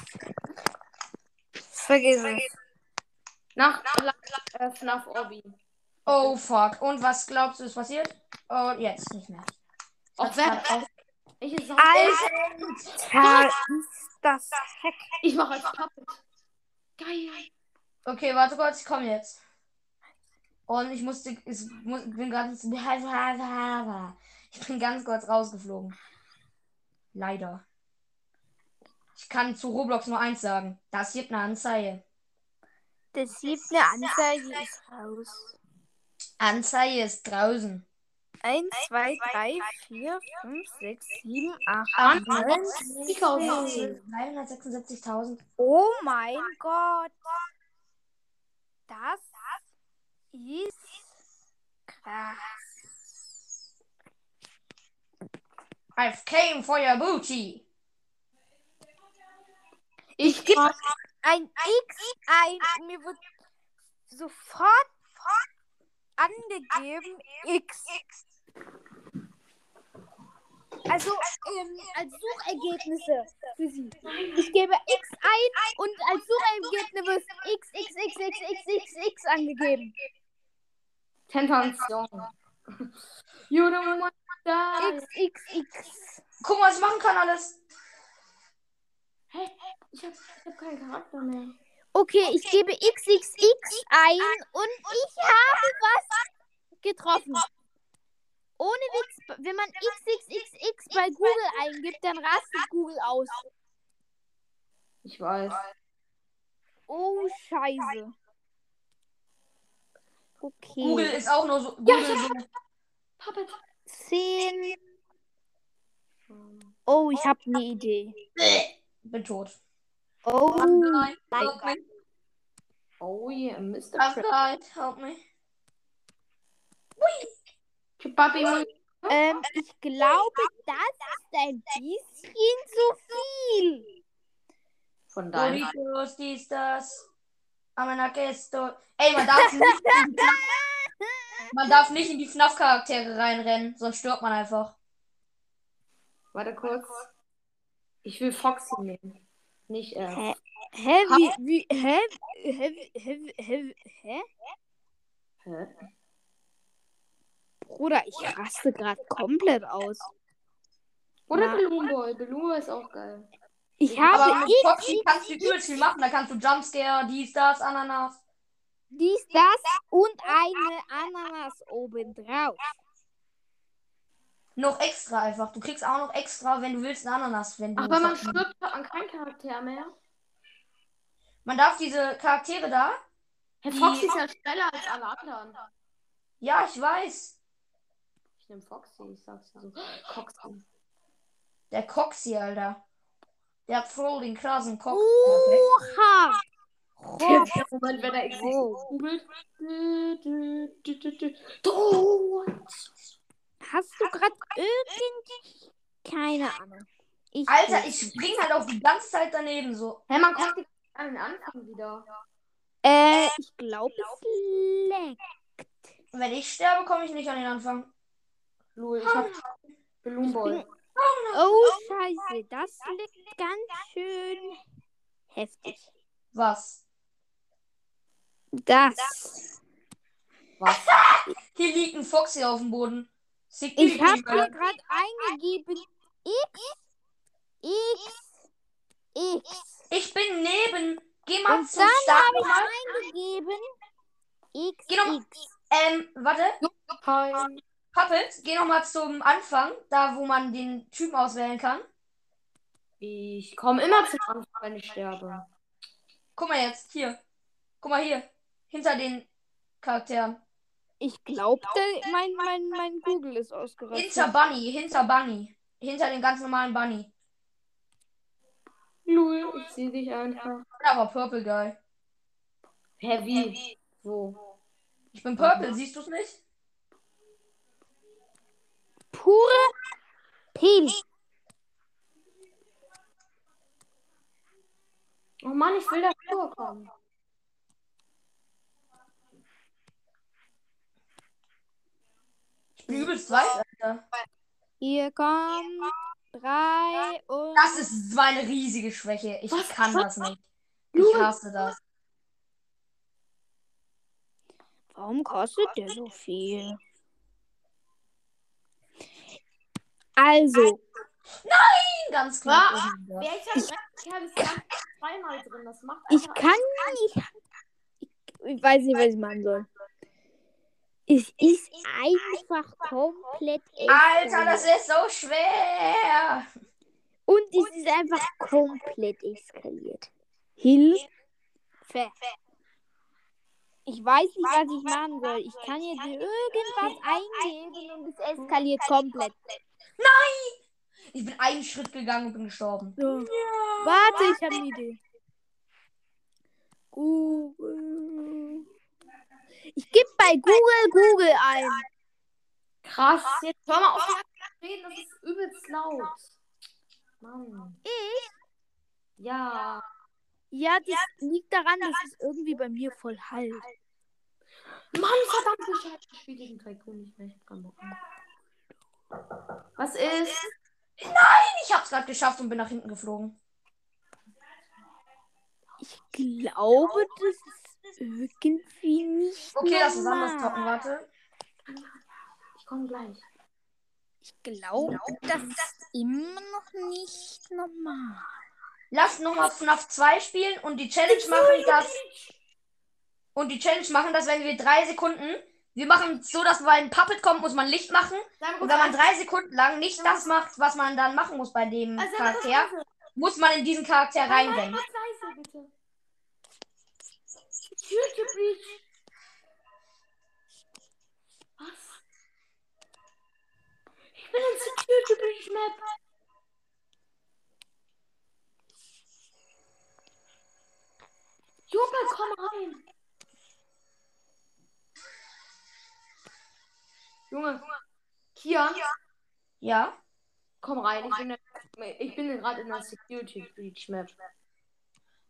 Speaker 5: Vergiss es.
Speaker 3: Nach äh, FNAF Obby.
Speaker 2: Oh fuck. Und was glaubst du ist passiert? Oh, jetzt nicht mehr. Grad
Speaker 3: wer?
Speaker 2: auf-
Speaker 3: Welche Sau?
Speaker 5: Alter, ist das Heck.
Speaker 3: Ich mache als Puppet. Geil.
Speaker 2: Okay, warte kurz, ich komme jetzt. Und ich musste, ich muss, bin gerade, ich bin ganz kurz rausgeflogen. Leider. Ich kann zu Roblox nur eins sagen. Das gibt eine Anzeige.
Speaker 5: Das gibt eine Anzeige, ist raus.
Speaker 2: Anzeige ist draußen.
Speaker 5: 1, 2, 3, 4, 5, 6, 7, 8, 9,
Speaker 2: 376.000.
Speaker 5: Oh mein Gott. Das ist krass.
Speaker 2: I've came for your booty.
Speaker 5: Ich gebe ein X ein. Mir wird sofort angegeben X. Also ähm, als Suchergebnisse für sie. Ich gebe X ein und als Suchergebnis wird X, X, X, X, X, X, X angegeben.
Speaker 3: Tentation. You don't want to
Speaker 5: X, X, X.
Speaker 2: Guck mal, was ich machen kann alles.
Speaker 3: Hä? Ich hab, ich hab keinen Charakter mehr.
Speaker 5: Okay, ich gebe XXX ein und ich habe was getroffen. Ohne Witz, wenn man XXXX bei Google eingibt, dann rastet Google aus.
Speaker 3: Ich weiß.
Speaker 5: Oh, scheiße. Okay.
Speaker 2: Google ist auch nur so. Google so.
Speaker 3: Papa.
Speaker 5: 10. Oh, ich habe eine Idee.
Speaker 2: Bin tot.
Speaker 5: Oh,
Speaker 2: Nein.
Speaker 3: Oh yeah, Mr.
Speaker 2: Died. Help me.
Speaker 3: Papi,
Speaker 5: ähm, ich glaube, das ist ein bisschen zu viel.
Speaker 3: Von deinem.
Speaker 2: Doritos, dies, das. Amenakesto. Ey, man darf nicht. in die FNAF man darf nicht in die FNAF-Charaktere reinrennen, sonst stirbt man einfach.
Speaker 3: Warte kurz. Ich will Foxy nehmen. Nicht er.
Speaker 5: Hä? Hä? Wie, wie, hä? Hä? Hä? Hä? Hä?
Speaker 3: Hä?
Speaker 5: Bruder, ich raste gerade komplett aus.
Speaker 3: Oder
Speaker 5: Ja.
Speaker 3: Balloon Boy. Balloon Boy ist auch geil.
Speaker 5: Ich
Speaker 2: Aber
Speaker 5: habe
Speaker 2: mit Foxy kannst du übelst viel machen. Da kannst du Jumpscare, dies, das, Ananas.
Speaker 5: dies, das und eine Ananas obendrauf.
Speaker 2: Noch extra einfach. Du kriegst auch noch extra, wenn du willst, eine Ananas. Wenn du
Speaker 3: Aber man stirbt man keinen Charakter mehr.
Speaker 2: man darf diese Charaktere da.
Speaker 3: Herr Foxy ist ja schneller als alle anderen.
Speaker 2: Ja, ich weiß.
Speaker 3: Nehme Foxy, ich sag's dir so. Foxy.
Speaker 2: Der Coxy, Alter. Der hat voll den krassen Cox.
Speaker 5: Oha!
Speaker 3: Moment, wenn er X googelt. Du, du, du, du, du. Du.
Speaker 5: Hast du gerade irgend... Keine Ahnung. Ich
Speaker 2: Alter, ich spring halt auch die ganze Zeit daneben so.
Speaker 3: Hä, man kommt an den Anfang wieder.
Speaker 5: Äh, ich glaube, es leckt.
Speaker 2: Wenn ich sterbe, komme ich nicht an den Anfang.
Speaker 3: Lul, ich hab Balloon.
Speaker 5: Oh, scheiße. Das liegt ganz schön heftig.
Speaker 2: Was?
Speaker 5: Das.
Speaker 3: Was?
Speaker 2: Hier liegt ein Foxy auf dem Boden.
Speaker 5: Ich
Speaker 2: Security,
Speaker 5: habe hier
Speaker 2: Alter.
Speaker 5: gerade eingegeben X, X, X.
Speaker 2: Ich bin neben. Geh mal
Speaker 5: Und
Speaker 2: zum
Speaker 5: dann
Speaker 2: Start.
Speaker 5: habe ich eingegeben X,
Speaker 2: Geh noch-
Speaker 5: X.
Speaker 2: Ähm, warte.
Speaker 3: Kein.
Speaker 2: Puppet, geh nochmal zum Anfang, da wo man den Typen auswählen kann.
Speaker 3: Ich komme immer zum Anfang, wenn ich sterbe.
Speaker 2: Guck mal jetzt, hier. Guck mal hier. Hinter den Charakteren.
Speaker 5: Ich glaube, mein, mein, mein Google ist ausgerastet.
Speaker 2: Hinter Bunny, hinter Bunny. Hinter dem ganz normalen Bunny.
Speaker 3: Lul, ich sehe dich einfach.
Speaker 2: Ich bin aber Purple Guy.
Speaker 3: Hä, wie? Wo?
Speaker 2: Ich bin Purple, siehst du es nicht?
Speaker 5: Pure Pil.
Speaker 3: Oh Mann, ich will da vorkommen.
Speaker 2: Ich bin übelst weit, Alter.
Speaker 5: Hier kommen drei und.
Speaker 2: Das ist so eine riesige Schwäche. Ich
Speaker 3: Was?
Speaker 2: kann das nicht. Ich hasse das.
Speaker 5: Warum kostet der so viel? Also,
Speaker 2: Ganz klar.
Speaker 3: Wer ich hab ich habe es zweimal drin. Das macht
Speaker 5: ich kann nicht. Ich, weiß nicht, was ich machen soll. Es ist einfach komplett.
Speaker 2: Alter, das ist so schwer.
Speaker 5: Und es ist einfach komplett eskaliert. Hilfe. Ich weiß nicht, was ich machen soll. Ich kann jetzt irgendwas eingeben und es eskaliert komplett.
Speaker 2: Ich bin einen Schritt gegangen und bin gestorben.
Speaker 5: So. Warte, ich habe eine Idee. Google. Ich gebe bei Google Google ein.
Speaker 3: Krass. Jetzt hör mal auf. reden, das ist übelst laut. Mann. Ich? Ja.
Speaker 5: Ja, das liegt daran, dass es irgendwie bei mir voll halt.
Speaker 3: Mann, verdammte Scheiße. Ich spiele diesen Tycoon nicht mehr. Ich hab keinen Bock mehr. Was ist?
Speaker 2: Ich hab's gerade geschafft und bin nach hinten geflogen.
Speaker 5: Ich glaube, das ist irgendwie nicht
Speaker 2: Okay, lass uns anders zocken, warte.
Speaker 3: Ich komme gleich.
Speaker 5: Ich glaube, das ist immer noch nicht normal.
Speaker 2: Lass nochmal FNAF 2 spielen und die Challenge machen, dass. Und die Challenge machen, dass wenn wir drei Sekunden. Wir machen es so, dass bei ein Puppet kommt, muss man Licht machen. Und wenn man drei Sekunden lang nicht das macht, was man dann machen muss bei dem
Speaker 3: Also,
Speaker 2: Charakter, muss man in diesen Charakter.
Speaker 3: Security Breach. Was? Ich bin in Security Breach Map. Junge, komm rein. Junge. Kian,
Speaker 2: Ja?
Speaker 3: komm rein. Ich bin, ich bin gerade in der Security Breach Map.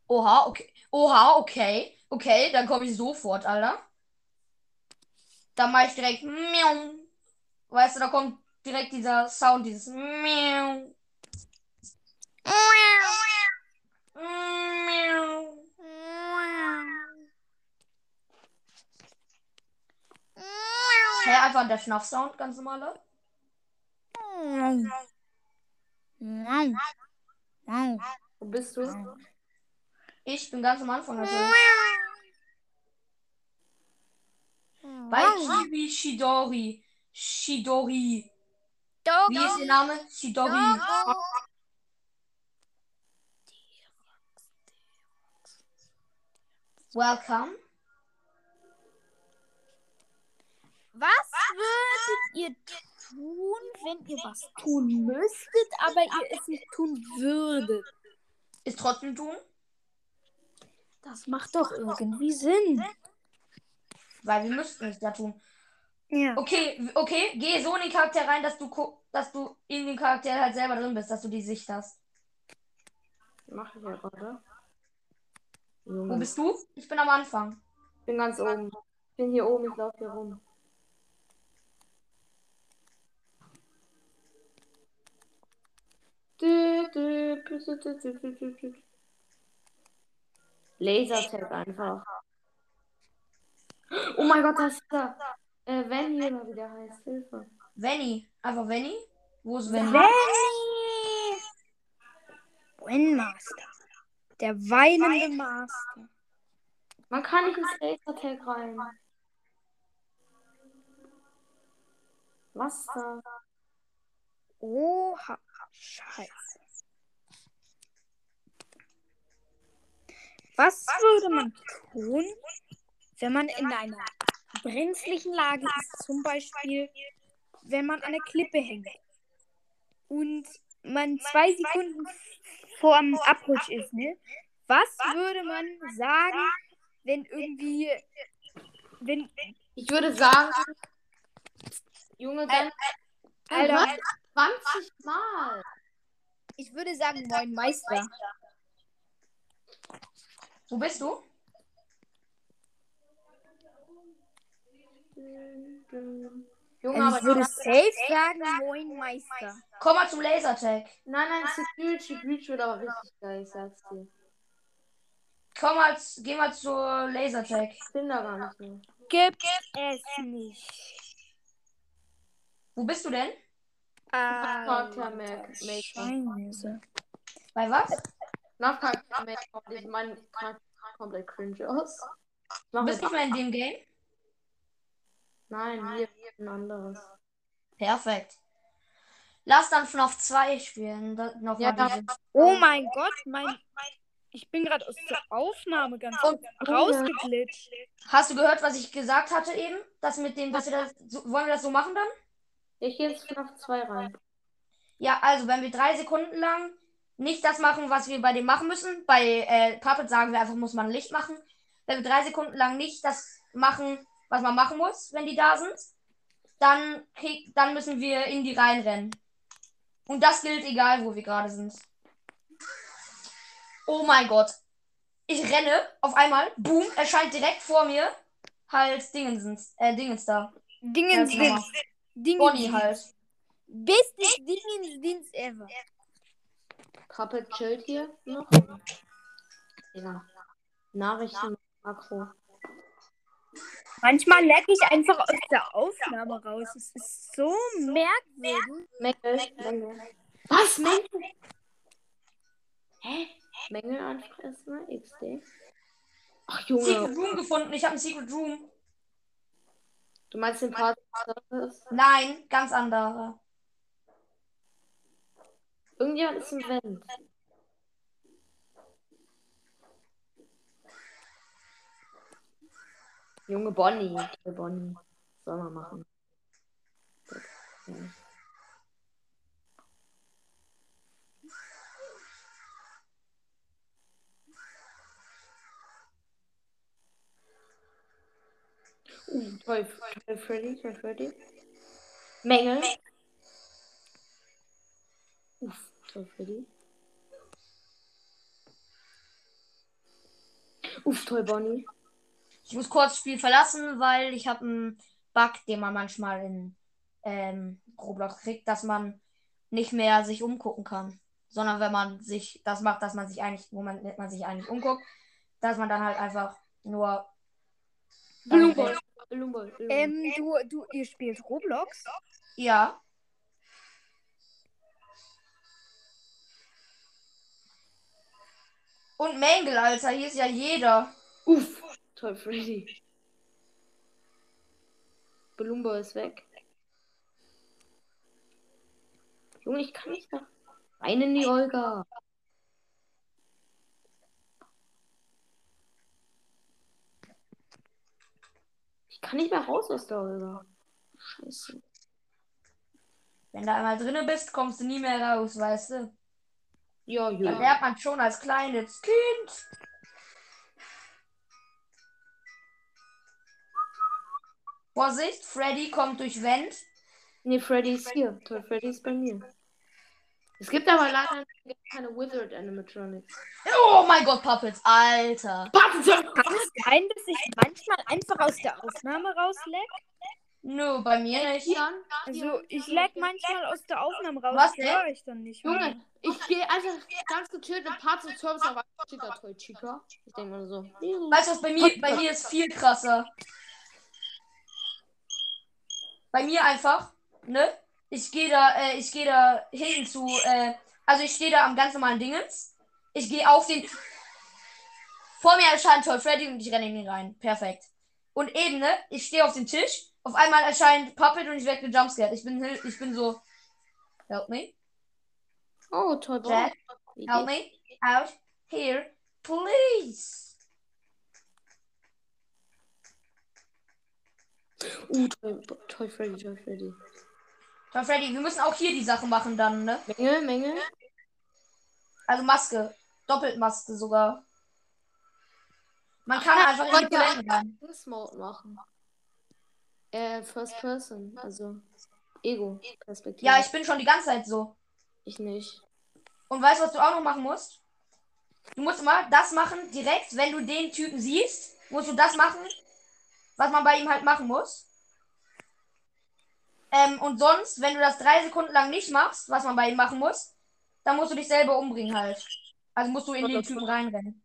Speaker 2: Oha, okay. Oha, okay. Okay, dann komme ich sofort, Alter. Dann mache ich direkt Miau. Weißt du, da kommt direkt dieser Sound, dieses Miau. Miau. Hä, einfach der FNAF-Sound, ganz normaler.
Speaker 3: Wo bist du?
Speaker 2: Ich bin ganz am Anfang natürlich. Bei Chibi Shidori. Shidori. Wie ist ihr Name? Shidori. Welcome.
Speaker 5: Was würdet ihr tun, wenn ihr was tun müsstet, aber ihr es nicht tun würdet?
Speaker 2: Ist trotzdem tun?
Speaker 5: Das macht doch irgendwie Sinn.
Speaker 2: Weil wir müssten es ja tun.
Speaker 5: Ja.
Speaker 2: Okay, okay, geh so in den Charakter rein, dass du dass du in den Charakter halt selber drin bist, dass du die Sicht hast.
Speaker 3: Mach ich ja gerade.
Speaker 2: Wo bist du? Ich bin am Anfang.
Speaker 3: Ich bin ganz oben. Ich bin hier oben, ich laufe hier rum. Lasertag einfach. Oh mein Gott, das ist da. Äh, wenn hier mal wieder heißt. Hilfe.
Speaker 2: Venny. Einfach Venny? Wo ist Venny?
Speaker 5: Benny! Windmaster. Der weinende Master.
Speaker 3: Man kann nicht ins Lasertag rein. Was da?
Speaker 5: Oha. Scheiße. Was würde man tun, wenn man in einer brenzlichen Lage ist? Zum Beispiel, wenn man an der Klippe hängt und man zwei Sekunden vorm Abrutsch ist, ne? Was würde man sagen, wenn irgendwie, wenn,
Speaker 3: Ich würde sagen, Junge, dann
Speaker 5: Alter,
Speaker 3: 20 Mal.
Speaker 5: ich würde sagen, moin Meister.
Speaker 2: Wo bist du?
Speaker 3: Junge,
Speaker 5: Also
Speaker 3: aber
Speaker 5: ich würde safe sagen, moin Meister.
Speaker 2: Komm mal zum Lasertag.
Speaker 3: Nein, nein, Security Breach wird aber richtig geil, ich sag's dir.
Speaker 2: Komm mal, geh mal zur Lasertag.
Speaker 3: Ich bin da gar nicht mehr.
Speaker 5: Gibt es nicht.
Speaker 2: Wo bist du denn?
Speaker 3: Charakter Maker.
Speaker 5: Scheiße.
Speaker 2: Bei was?
Speaker 3: Nach Charakter Maker sieht mein Charakter komplett cringe aus. Ich
Speaker 2: Du
Speaker 3: mach
Speaker 2: bist nicht mehr in dem Game?
Speaker 3: Nein, hier ein anderes.
Speaker 2: Perfekt. Lass dann FNAF 2 spielen. Da, noch
Speaker 3: Ja,
Speaker 2: mal.
Speaker 5: Oh mein Gott, mein. Ich bin gerade aus der Aufnahme ganz
Speaker 2: Und-
Speaker 5: rausgeglitscht.
Speaker 2: Hast du gehört, was ich gesagt hatte eben? Das mit dem, dass wir das. So, wollen wir das so machen dann?
Speaker 3: Ich gehe jetzt FNAF 2 rein.
Speaker 2: Ja, also wenn wir drei Sekunden lang nicht das machen, was wir bei dem machen müssen, bei äh, Puppet sagen wir einfach, muss man Licht machen. Wenn wir drei Sekunden lang nicht das machen, was man machen muss, wenn die da sind, dann, krieg, dann müssen wir in die reinrennen. Und das gilt egal, wo wir gerade sind. Oh mein Gott. Ich renne, auf einmal, boom, erscheint direkt vor mir halt Dingensens, äh, Dingens da.
Speaker 5: Dingens. Dingens,
Speaker 2: Bonnie halt.
Speaker 5: Bestes Dingens ever.
Speaker 3: Puppet chillt hier noch. Ja. Nachrichten, Makro.
Speaker 5: Manchmal lag ich einfach aus der Aufnahme raus. Es ist so merkwürdig.
Speaker 3: Mängel, Mängel. Was? Mängel? Hä? Mängel anfressen? XD. Ach, Junge.
Speaker 2: Secret Room gefunden. Ich habe einen Secret Room.
Speaker 3: Du meinst den Part Service?
Speaker 2: Nein, ganz andere.
Speaker 3: Irgendjemand ist im Vent. Junge Bonnie. Der Bonnie. Soll man machen. Ja. Toll, toll Freddy, toll Freddy. Mängel. Uff, toll Freddy. Uff, toll Bonnie.
Speaker 2: Ich muss kurz das Spiel verlassen, weil ich habe einen Bug, den man manchmal in ähm, Roblox kriegt, dass man nicht mehr sich umgucken kann. Sondern wenn man sich das macht, dass man sich eigentlich, wo man, man sich eigentlich umguckt, dass man dann halt einfach nur.
Speaker 3: Blumenball. Blumenball.
Speaker 5: Ähm, du, du, ihr spielt Roblox?
Speaker 2: Ja. Und Mangel, Alter, hier ist ja jeder.
Speaker 3: Uff, toll Freddy. Belumbo ist weg. Junge, ich kann nicht nach rein in die Olga. Ich kann nicht mehr raus aus der Olga. Scheiße.
Speaker 2: Wenn du einmal drinne bist, kommst du nie mehr raus, weißt du?
Speaker 3: Ja, ja.
Speaker 2: lernt man schon als kleines Kind. Vorsicht, Freddy kommt durch Vent.
Speaker 3: Nee, Freddy ist hier. Freddy ist bei mir. Es gibt aber leider keine Wizard Animatronics.
Speaker 2: Oh mein Gott, Puppets, Alter.
Speaker 5: Kann es sein, dass ich manchmal einfach aus der Aufnahme rausleck?
Speaker 2: Nö, bei mir nicht.
Speaker 5: Also, ich leck manchmal aus der Aufnahme raus.
Speaker 2: Was
Speaker 5: höre ich dann nicht mehr.
Speaker 3: Junge, ich gehe einfach ganz gechillt in Parts und Service, aber Chica, toll, Chica. Ich denke mal so.
Speaker 2: Weißt du was, bei mir, bei mir ist viel krasser. Bei mir einfach, ne? Ich gehe da, äh, ich gehe da hinten zu, äh, also ich stehe da am ganz normalen Dingens. Ich gehe auf den. Vor mir erscheint Toy Freddy und ich renne in ihn rein. Perfekt. Und eben, ne? Ich stehe auf dem Tisch. Auf einmal erscheint Puppet und ich werde gejumpscared. Ich bin, ich bin so. Help me.
Speaker 3: Oh, toll,
Speaker 2: Jack, help me out here, please.
Speaker 3: Uh, toll, toll, Freddy, toll, Freddy.
Speaker 2: Toy Freddy, wir müssen auch hier die Sache machen dann, ne?
Speaker 3: Menge, Menge.
Speaker 2: Also Maske. Doppeltmaske sogar. Man kann einfach in die. Toiletten rein.
Speaker 3: Mode machen. Äh, First Person, also Ego-Perspektive.
Speaker 2: Ja, ich bin schon die ganze Zeit so.
Speaker 3: ich nicht.
Speaker 2: Und weißt du, was du auch noch machen musst? Du musst immer das machen, direkt, wenn du den Typen siehst, musst du das machen, was man bei ihm halt machen muss. Ähm, und sonst, wenn du das drei Sekunden lang nicht machst, was man bei ihm machen muss, dann musst du dich selber umbringen halt. Also musst du in den Typen reinrennen.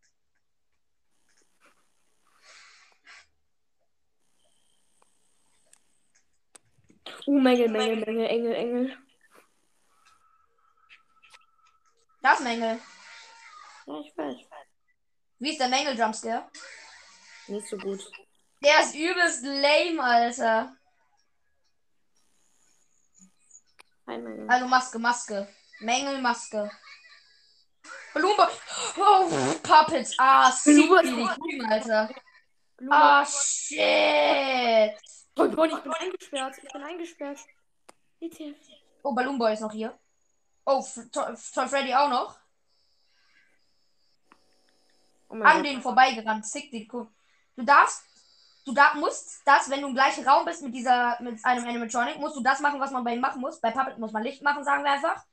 Speaker 3: Uh, Menge, Menge, Menge, Engel, Engel.
Speaker 2: Das Mängel.
Speaker 3: Ja, ich weiß.
Speaker 2: Wie ist der Mängel Jumpscare?
Speaker 3: Nicht so gut.
Speaker 2: Der ist übelst lame, Alter.
Speaker 3: Menge.
Speaker 2: Also Maske, Maske. Mängel, Maske. Blume. Oh, Puppets. Ah, die Grün, Alter.
Speaker 3: Blume.
Speaker 2: Ah, shit.
Speaker 3: Oh Gott, ich bin eingesperrt. Ich bin eingesperrt.
Speaker 2: Oh, Balloon Boy ist noch hier. Oh, Toy Freddy auch noch.
Speaker 3: Oh
Speaker 2: An
Speaker 3: Gott.
Speaker 2: denen vorbeigerannt. Sick, Kuh. Du darfst. Du da musst das, wenn du im gleichen Raum bist mit dieser, mit einem Animatronic, musst du das machen, was man bei ihm machen muss. Bei Puppet muss man Licht machen, sagen wir einfach.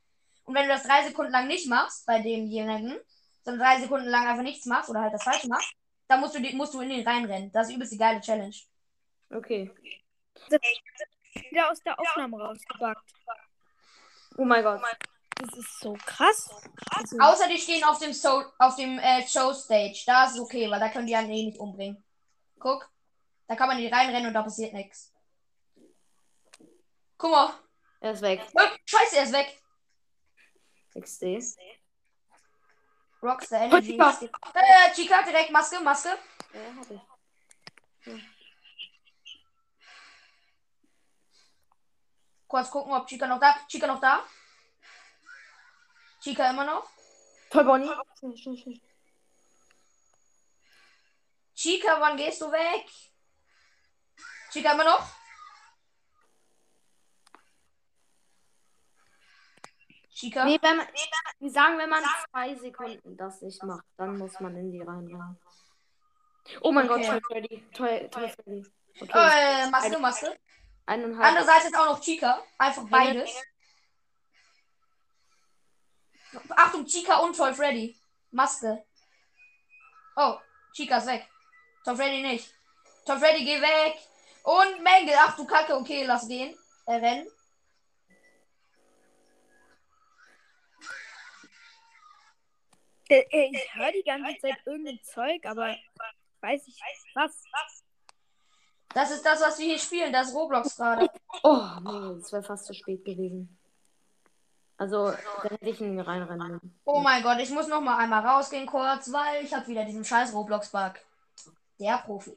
Speaker 2: Und wenn du das drei Sekunden lang nicht machst, bei demjenigen, sondern drei Sekunden lang einfach nichts machst oder halt das falsche machst, dann musst du, die- musst du in den reinrennen. Das ist übelst die geile Challenge.
Speaker 3: Okay.
Speaker 5: Wieder aus der Aufnahme rausgebackt.
Speaker 3: Oh mein Gott.
Speaker 5: Das ist so krass. Also,
Speaker 2: Außer die stehen auf dem, so auf dem äh, Show-Stage. Da ist es okay, weil da können die einen eh nicht umbringen. Guck. Da kann man nicht reinrennen und da passiert nichts. Guck mal.
Speaker 3: Er ist weg.
Speaker 2: Oh, scheiße, er ist weg.
Speaker 3: XD.
Speaker 2: Rockstar
Speaker 3: Oh,
Speaker 2: Energy.
Speaker 3: Chica.
Speaker 2: Äh, Chica, direkt Maske, Maske.
Speaker 3: Ja, hab ich.
Speaker 2: Kurz gucken, ob Chica noch da. Chica noch da. Chica immer noch.
Speaker 3: Toll, Bonnie.
Speaker 2: Chica, wann gehst du weg? Chica immer noch. Chica.
Speaker 3: Nee, wenn man, wir sagen, wenn man zwei Sekunden das nicht macht, dann muss man in die reinrennen. Oh mein
Speaker 2: Okay.
Speaker 3: Gott, toll Freddy. Toll, toll Freddy. Okay.
Speaker 2: Äh, Maske, Maske.
Speaker 3: Eineinhalb.
Speaker 2: Andererseits ist auch noch Chica. Einfach beides. Achtung, Chica und Toy Freddy. Maske. Oh, Chica ist weg. Toy Freddy nicht. Toy Freddy, geh weg. Und Mengel. Ach du Kacke, okay, lass gehen. Äh, rennen.
Speaker 5: äh, äh, ich höre die ganze Zeit irgendein Zeug, aber weiß ich was.
Speaker 2: Das ist das, was wir hier spielen. Das Roblox gerade.
Speaker 3: Oh, nee, das wäre fast zu spät gewesen. Also, dann hätte ich ihn reinrennen.
Speaker 2: Oh mein Gott, ich muss noch mal einmal rausgehen kurz, weil ich habe wieder diesen scheiß Roblox-Bug. Der Profi.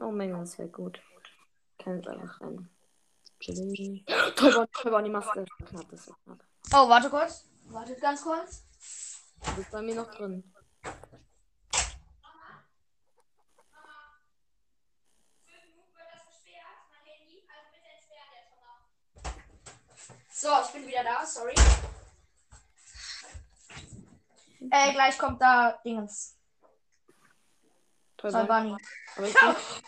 Speaker 3: Oh mein Gott, das wäre gut. Kann jetzt einfach rein. Toll, Bonnie, toll, Bonnie, Maske. Knapp, das ist knapp.
Speaker 2: Oh, warte kurz. Wartet ganz kurz.
Speaker 3: Das ist bei mir noch drin.
Speaker 2: So, ich bin wieder da, sorry. Äh, gleich kommt da Dingens.
Speaker 3: Toll,
Speaker 2: Toy
Speaker 3: Bonnie.
Speaker 2: Bunny.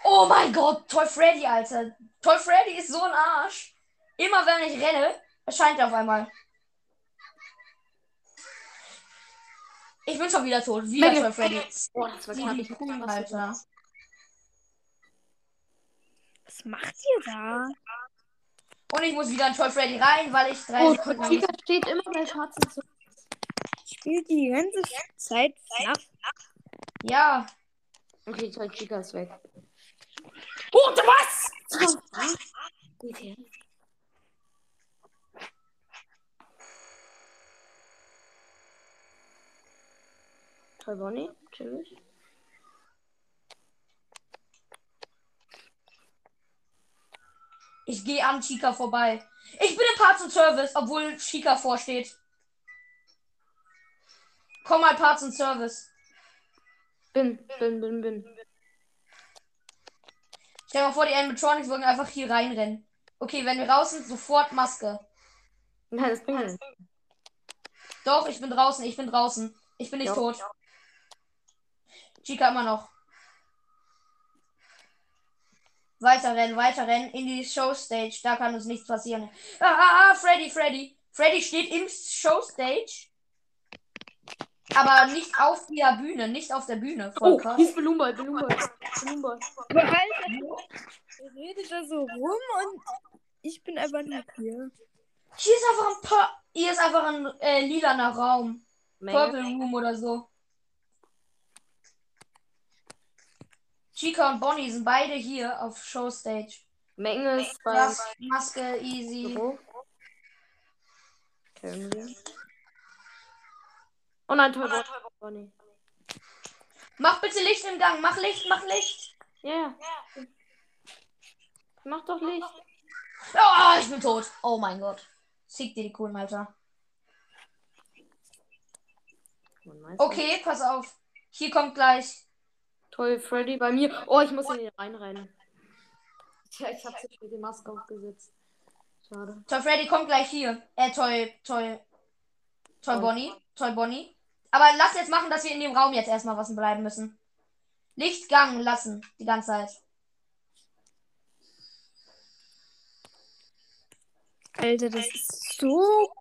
Speaker 2: Oh mein Gott, Toy Freddy, Alter. Toy Freddy ist so ein Arsch. Immer wenn ich renne, erscheint er auf einmal. Ich bin schon wieder tot. Wieder. Toy Freddy.
Speaker 3: Oh, das war
Speaker 2: Die,
Speaker 3: knapp. Ich was
Speaker 2: Alter.
Speaker 5: Was macht ihr da?
Speaker 2: Und ich muss wieder in Toy Freddy rein, weil ich drei
Speaker 3: Oh,
Speaker 2: Sekunden
Speaker 3: Chica steht immer bei schwarzen Zungen.
Speaker 5: Spielt die ganze Zeit FNAF.
Speaker 2: Ja.
Speaker 3: Okay, toll, Chica ist weg. Oh, was? Geht her. Toll, Bonnie. Chillig.
Speaker 2: Ich gehe an Chica vorbei. Ich bin im Parts und Service, obwohl Chica vorsteht. Komm mal Parts und Service.
Speaker 3: Bin, bin, bin, bin.
Speaker 2: Stell dir mal vor, die Animatronics würden einfach hier reinrennen. Okay, wenn wir raus sind, sofort Maske.
Speaker 3: Nein, das bringt nichts.
Speaker 2: Doch, ich bin draußen, ich bin draußen. Ich bin nicht
Speaker 3: Ja.
Speaker 2: tot. Chica immer noch. Weiter rennen, weiter rennen in die Showstage. Da kann uns nichts passieren. Ah, ah, ah, Freddy, Freddy. Freddy steht im Showstage. Aber nicht auf der Bühne, nicht auf der Bühne. Voll
Speaker 3: Oh,
Speaker 2: krass.
Speaker 3: hier ist Balloon Boy, Balloon Boy. Balloon Boy.
Speaker 5: Aber Alter, redet da so rum und ich bin einfach nur hier.
Speaker 2: Hier ist einfach ein paar. Hier ist einfach ein äh, lilaner Raum. Purple
Speaker 3: Menge.
Speaker 2: Room oder so. Chica und Bonnie sind beide hier auf Showstage.
Speaker 3: Menge ist bei
Speaker 2: Maske, easy.
Speaker 3: Büro. Kennen wir. Oh nein, toll, Bonnie.
Speaker 2: Mach bitte Licht im Gang. Mach Licht, mach Licht.
Speaker 3: Ja, ja. Mach doch Licht.
Speaker 2: Oh, ich bin tot. Oh mein Gott. Sieg dir die Kohlen, Alter. Okay, pass auf. Hier kommt gleich.
Speaker 3: Toll, Freddy bei mir. Oh, ich muss in den reinrennen. Tja, ich hab's jetzt mit der Maske aufgesetzt. Schade.
Speaker 2: Toy Freddy kommt gleich hier. Äh, Toy, Toy, Toy
Speaker 3: Oh.
Speaker 2: Bonnie. Toy Bonnie. Aber lass jetzt machen, dass wir in dem Raum jetzt erstmal was bleiben müssen. Lichtgang lassen, die ganze Zeit.
Speaker 5: Alter, das ist so.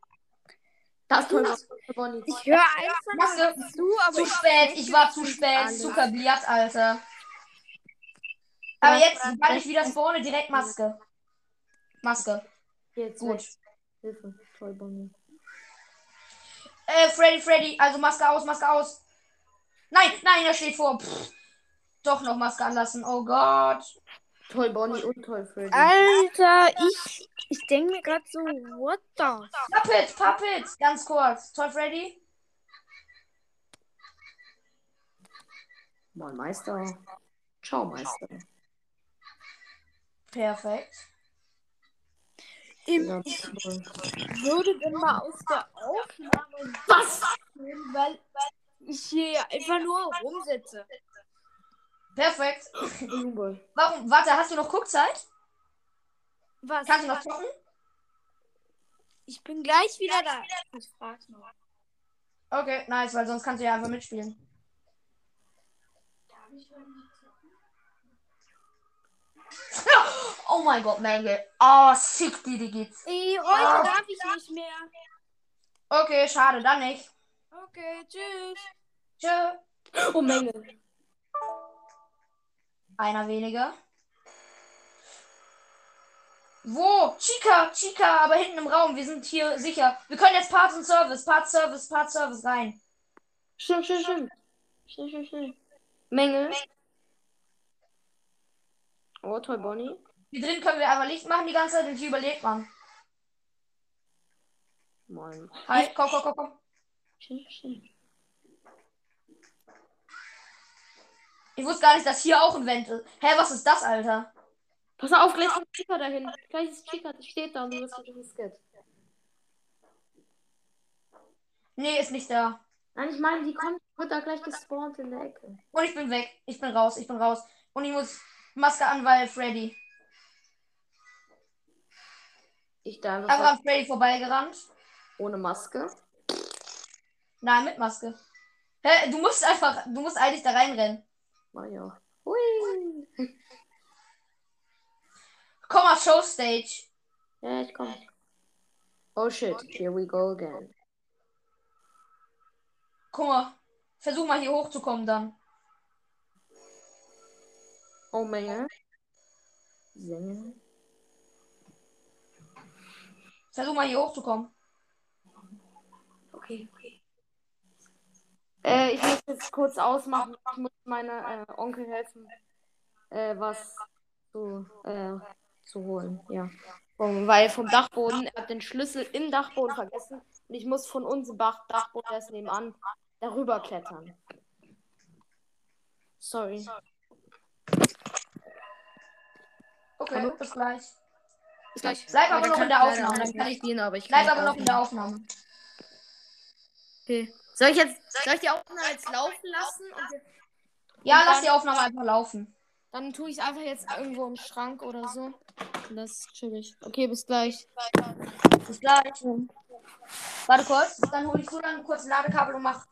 Speaker 3: Das ist toll. Bonnie.
Speaker 5: Ich höre einfach
Speaker 2: Maske,
Speaker 5: nur zu, aber
Speaker 2: zu
Speaker 5: ich
Speaker 2: spät, ich war zu spät,
Speaker 5: alles.
Speaker 2: zu kabliert, Alter. Aber jetzt, weil ich wieder spawne, direkt Maske. Maske.
Speaker 3: Jetzt
Speaker 2: Gut.
Speaker 3: Hilfe. Toll, Bonnie.
Speaker 2: Äh, Freddy, Freddy, also Maske aus, Maske aus. Nein, nein, er steht vor. Pff. Doch noch Maske anlassen. Oh Gott.
Speaker 3: Toll, Bonnie und toll, Freddy.
Speaker 5: Alter, ich, ich denke mir gerade so, what the?
Speaker 2: Puppet, Puppet, ganz kurz. Toll, Freddy.
Speaker 3: Moin, Meister. Ciao, Meister.
Speaker 2: Perfekt.
Speaker 5: Im,
Speaker 3: Ja,
Speaker 5: würde dann mal aus der Aufnahme was nehmen, weil, weil ich hier einfach nur rumsitze.
Speaker 2: Perfekt. Warum? Warte, hast du noch Guckzeit?
Speaker 5: Was?
Speaker 2: Kannst du noch zocken?
Speaker 5: Ich bin gleich wieder da. Ich frag's noch.
Speaker 2: Okay, nice, weil sonst kannst du ja einfach mitspielen. Oh mein Gott, Menge. Oh, sick, die, die geht's.
Speaker 5: Ey, heute
Speaker 2: Ah.
Speaker 5: darf ich nicht mehr.
Speaker 2: Okay, schade, dann nicht.
Speaker 5: Okay, tschüss.
Speaker 2: Tschö.
Speaker 3: Oh, Menge.
Speaker 2: Einer weniger. Wo? Chica, Chica, aber hinten im Raum. Wir sind hier sicher. Wir können jetzt Parts und Service, Parts Service, Parts Service rein.
Speaker 3: Stimmt, stimmt, stimmt. Stimmt, stimmt, stimmt. Menge. Oh, toll, Bonnie.
Speaker 2: Hier drin können wir einfach Licht machen die ganze Zeit und hier überlebt man.
Speaker 3: Moin.
Speaker 2: Hi, komm, komm, komm, komm.
Speaker 3: Stimmt, stimmt.
Speaker 2: Ich wusste gar nicht, dass hier auch ein Vent ist. Hä, was ist das, Alter?
Speaker 3: Pass auf, gleich ist Chica dahin. Gleich ist Chica, die steht da und du wirst mit dem Skat.
Speaker 2: Nee, ist nicht da.
Speaker 3: Nein, ich meine, die kommt, wird da gleich gespawnt in der Ecke.
Speaker 2: Und ich bin weg. Ich bin raus. Ich bin raus. Und ich muss Maske an, weil Freddy.
Speaker 3: Ich da
Speaker 2: Einfach
Speaker 3: einfach
Speaker 2: an Freddy vorbeigerannt.
Speaker 3: ohne Maske.
Speaker 2: Nein, mit Maske. Hä, du musst einfach, du musst eigentlich da reinrennen.
Speaker 3: Ich auch. Hui.
Speaker 2: Komm auf Showstage.
Speaker 3: Ja, ich komm. Oh shit, here we go again.
Speaker 2: Guck mal. Versuch mal hier hochzukommen dann.
Speaker 3: Oh Menge. Sänger.
Speaker 2: Versuch mal hier hochzukommen.
Speaker 3: Okay, okay. Äh, ich muss jetzt kurz ausmachen. Ich muss meiner äh, Onkel helfen, äh, was zu, äh, zu holen. Ja. Weil vom Dachboden, er hat den Schlüssel im Dachboden vergessen. Und ich muss von unserem Dach, Dachboden, der ist nebenan, darüber klettern. Sorry.
Speaker 2: Okay,
Speaker 3: Hallo?
Speaker 2: bis gleich.
Speaker 3: Bis gleich.
Speaker 2: Bleib aber noch in der Aufnahme, dann
Speaker 3: ich
Speaker 2: kann
Speaker 3: nicht
Speaker 2: ich-
Speaker 3: spielen, aber ich
Speaker 2: Bleib aber noch in der Aufnahme.
Speaker 3: Okay. Soll ich jetzt, soll ich die Aufnahme jetzt laufen lassen? Und
Speaker 2: Ja,
Speaker 3: Und
Speaker 2: lass die Aufnahme einfach laufen.
Speaker 3: Dann tue ich es einfach jetzt irgendwo im Schrank oder so. Und Das ist chillig. Okay, bis gleich.
Speaker 2: Bis gleich. Warte kurz, dann hole ich so dann kurz ein Ladekabel und mach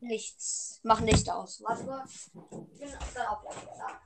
Speaker 2: nichts. Mach Licht aus. Warte kurz. Ich bin dann auch gleich wieder da.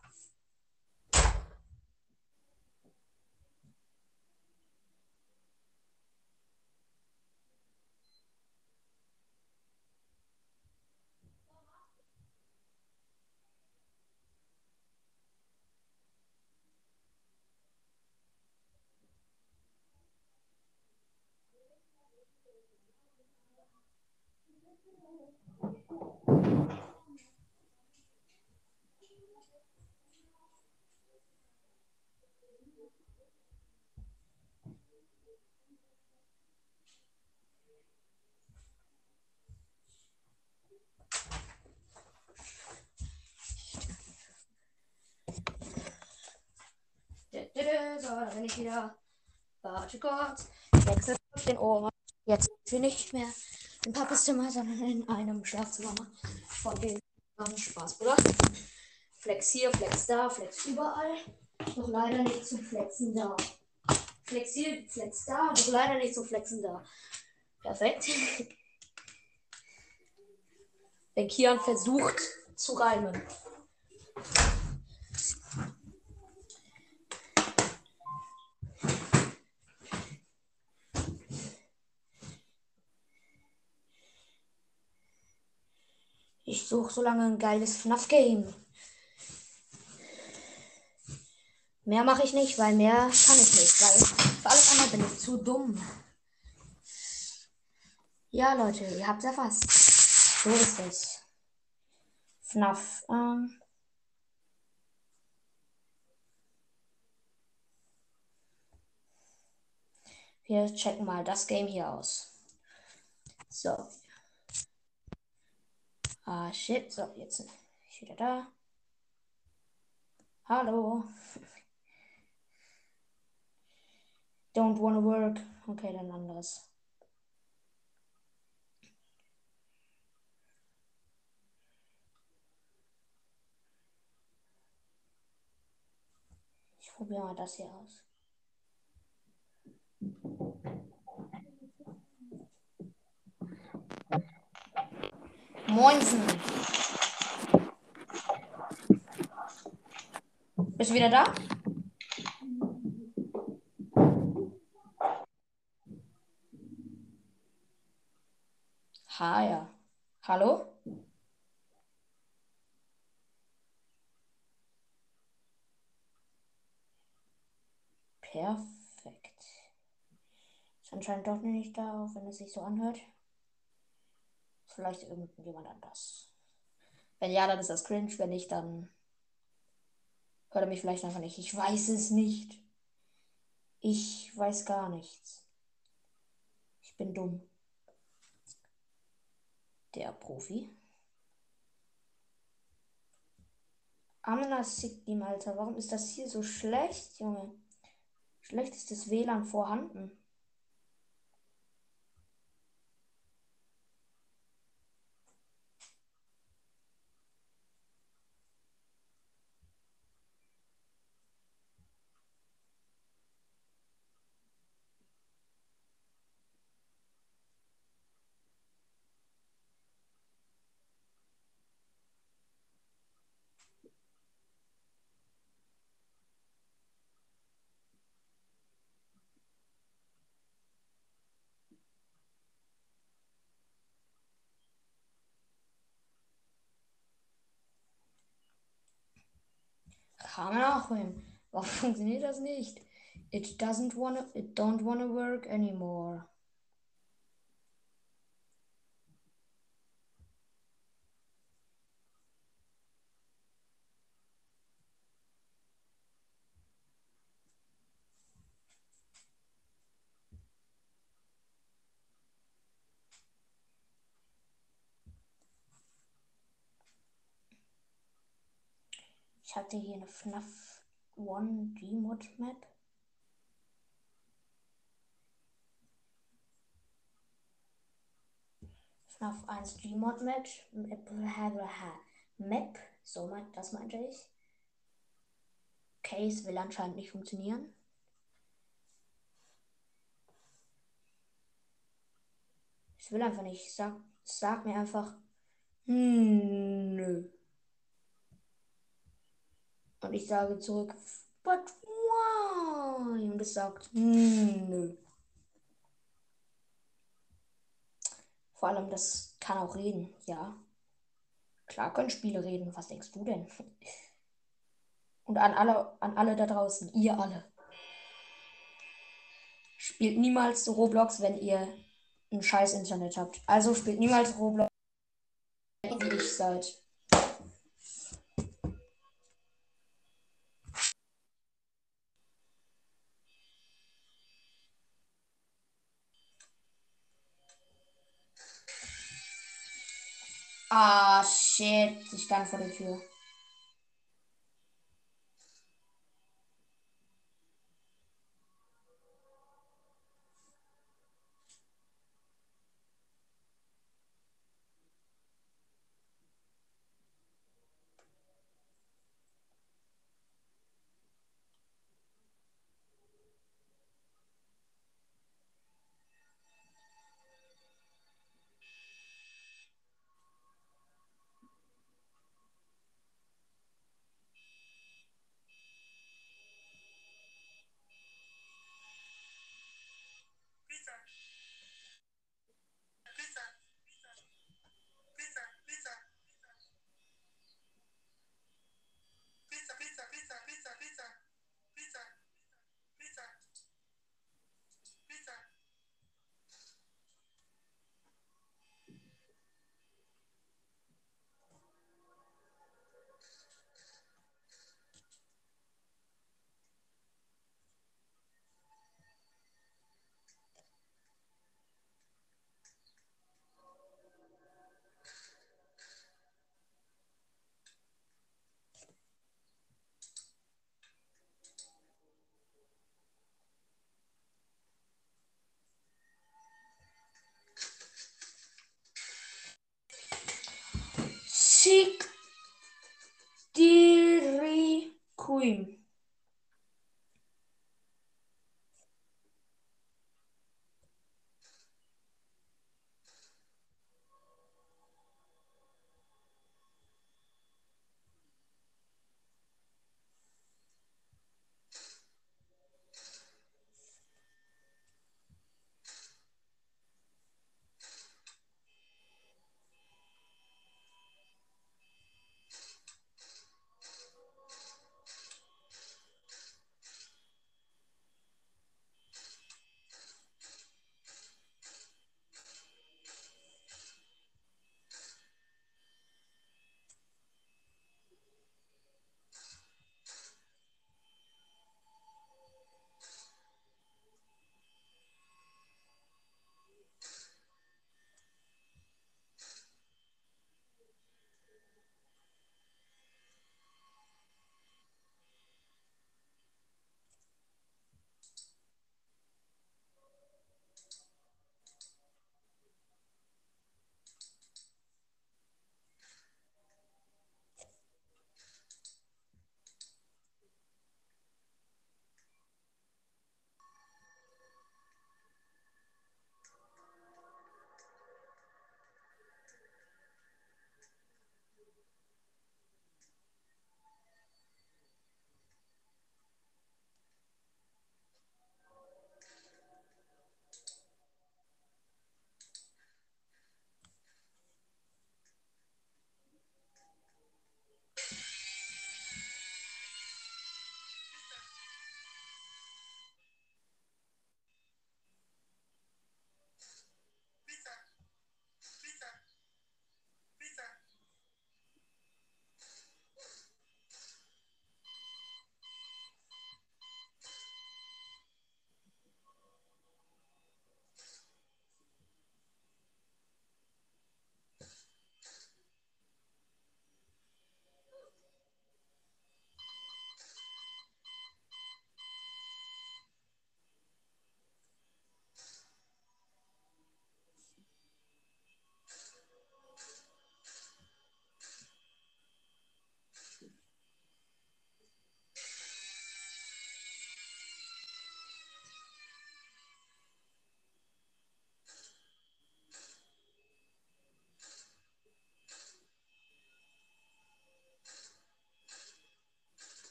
Speaker 2: So, da bin ich wieder. Warte kurz. Wechsel den Ohren. Jetzt sind wir nicht mehr im Papas Zimmer, sondern in einem Schlafzimmer von dem Spaß, Bruder. Flex hier, Flex da, Flex überall. Doch leider nicht zum Flexen da. Flex hier, Flex da, doch leider nicht zum Flexen da. Perfekt. wenn Kian versucht zu reimen. Ich suche so lange ein geiles FNAF-Game. Mehr mache ich nicht, weil mehr kann ich nicht. Weil für alles andere bin ich zu dumm. Ja, Leute, ihr habt's erfasst. So ist es. FNAF. Ähm. Wir checken mal das Game hier aus. So. Ah, shit. So, jetzt ich wieder da. Hallo. Don't wanna work. Okay, dann anderes. Ich probiere mal das hier aus. Moinsen. Bist du wieder da? Ha, ja. Hallo? Perfekt. Ist anscheinend doch nicht da, auch wenn es sich so anhört. Vielleicht irgendjemand anders. Wenn ja, dann ist das cringe. Wenn nicht, dann hört er mich vielleicht einfach nicht. Ich weiß es nicht. Ich weiß gar nichts. Ich bin dumm. Der Profi. Amena Sigdim, Alter. Warum ist das hier so schlecht, Junge? Schlecht ist das WLAN vorhanden. Kann man auch hin. Warum funktioniert das nicht? It doesn't wanna, it don't wanna work anymore. Ich hatte hier eine FNAF One Gmod Map. FNAF 1 Gmod Map. Map. So, das meinte ich. Es will anscheinend nicht funktionieren. Es will einfach nicht. Sag, sag mir einfach. Hm, nö. Und ich sage zurück, but why? Und es sagt, "Hm, nö. Vor allem, das kann auch reden, ja. Klar können Spiele reden, was denkst du denn? Und an alle, an alle da draußen, ihr alle. Spielt niemals Roblox, wenn ihr ein scheiß Internet habt. Also spielt niemals Roblox, wenn ihr ich seid. Ah, shit. Ich stand vor der Tür. Chick Dairy Queen.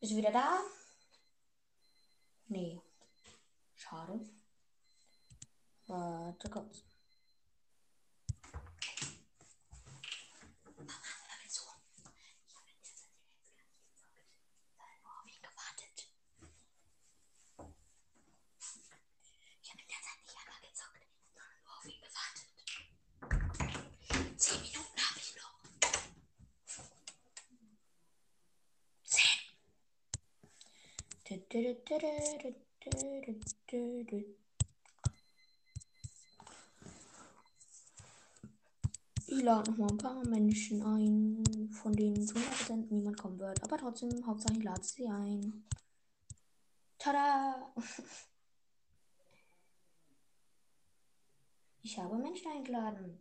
Speaker 2: Bist du wieder da? Nee. Schade. Warte kurz. Ich lade noch mal ein paar Menschen ein, von denen zu 100% niemand kommen wird. Aber trotzdem, Hauptsache ich lade sie ein. Tada! Ich habe Menschen eingeladen.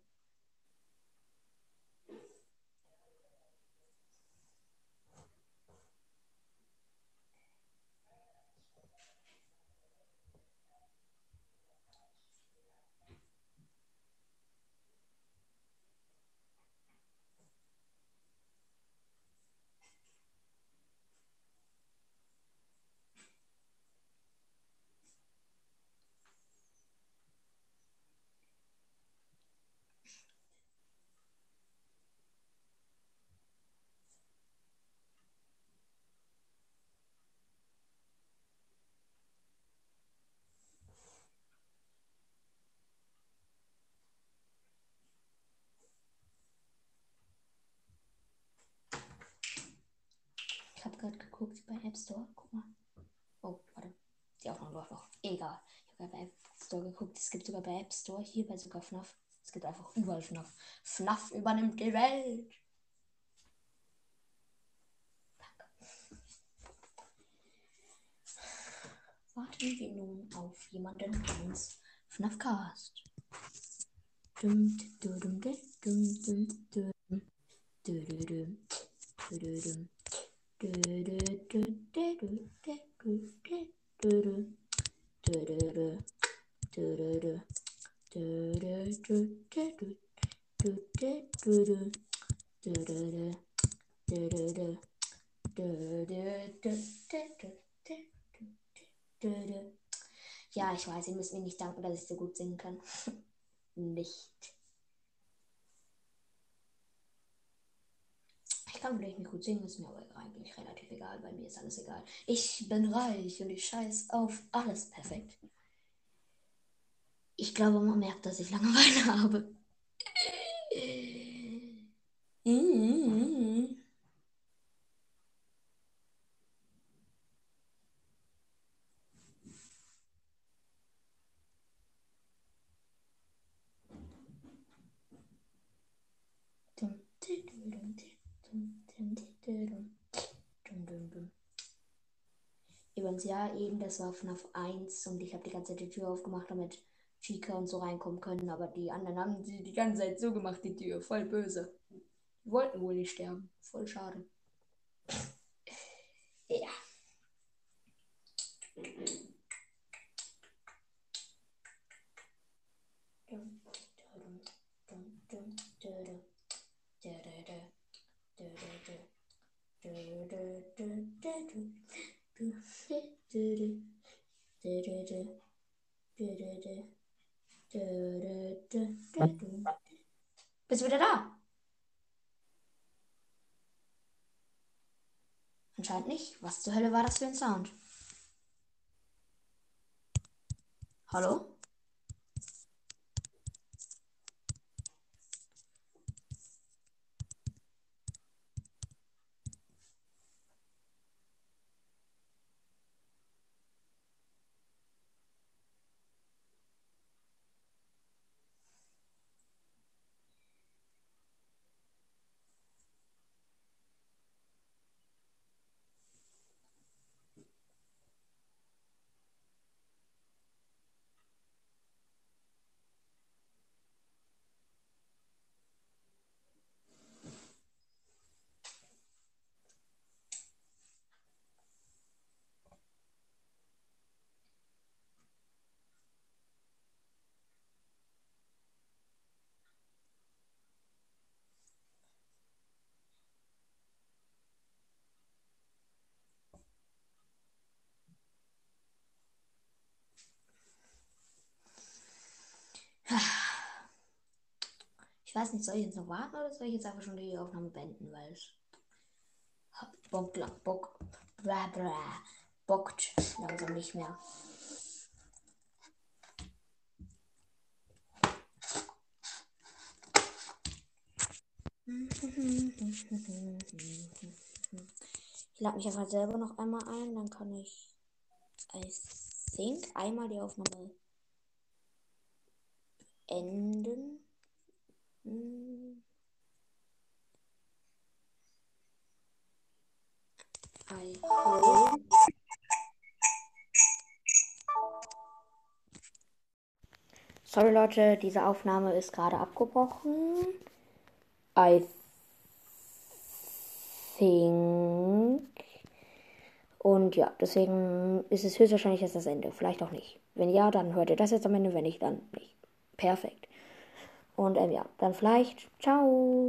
Speaker 2: Gerade geguckt bei App Store. Guck mal. Oh, warte. Die Aufnahme läuft noch. Egal. Ich habe bei App Store geguckt. Es gibt sogar bei App Store, hier bei sogar FNAF. Es gibt einfach überall FNAF. FNAF übernimmt die Welt. Warten wir nun auf jemanden namens FNAF Cast. Dum, dum, dum, dum, dum, dum, dum, dum, dum, dum, dum. Ja, ich weiß, ihr müsst mir nicht danken, dass ich so gut singen kann. nicht. Ich kann vielleicht nicht gut singen, ist mir aber eigentlich relativ egal. Bei mir ist alles egal. Ich bin reich und ich scheiß auf alles perfekt. Ich glaube, man merkt, dass ich Langeweile habe. Mhm. Übrigens, ja, eben, das war FNAF 1 und ich habe die ganze Zeit die Tür aufgemacht, damit Chica und so reinkommen können, aber die anderen haben sie die ganze Zeit so gemacht, die Tür. Voll böse. Die wollten wohl nicht sterben. Voll schade. Ja. Bist du wieder da? Anscheinend nicht. Was zur Hölle war das für ein Sound? Hallo? Ich weiß nicht, soll ich jetzt noch warten oder soll ich jetzt einfach schon die Aufnahme beenden, weil es Bock, Bock, bra, bra, bockt langsam nicht mehr. Ich lade mich einfach selber noch einmal ein, dann kann ich, I think, einmal die Aufnahme enden. I. Sorry Leute, diese Aufnahme ist gerade abgebrochen. I think. Und ja, deswegen ist es höchstwahrscheinlich jetzt das Ende. Vielleicht auch nicht. Wenn ja, dann hört ihr das jetzt am Ende. Wenn nicht, dann nicht. Perfekt. Und ähm, ja, dann vielleicht. Ciao.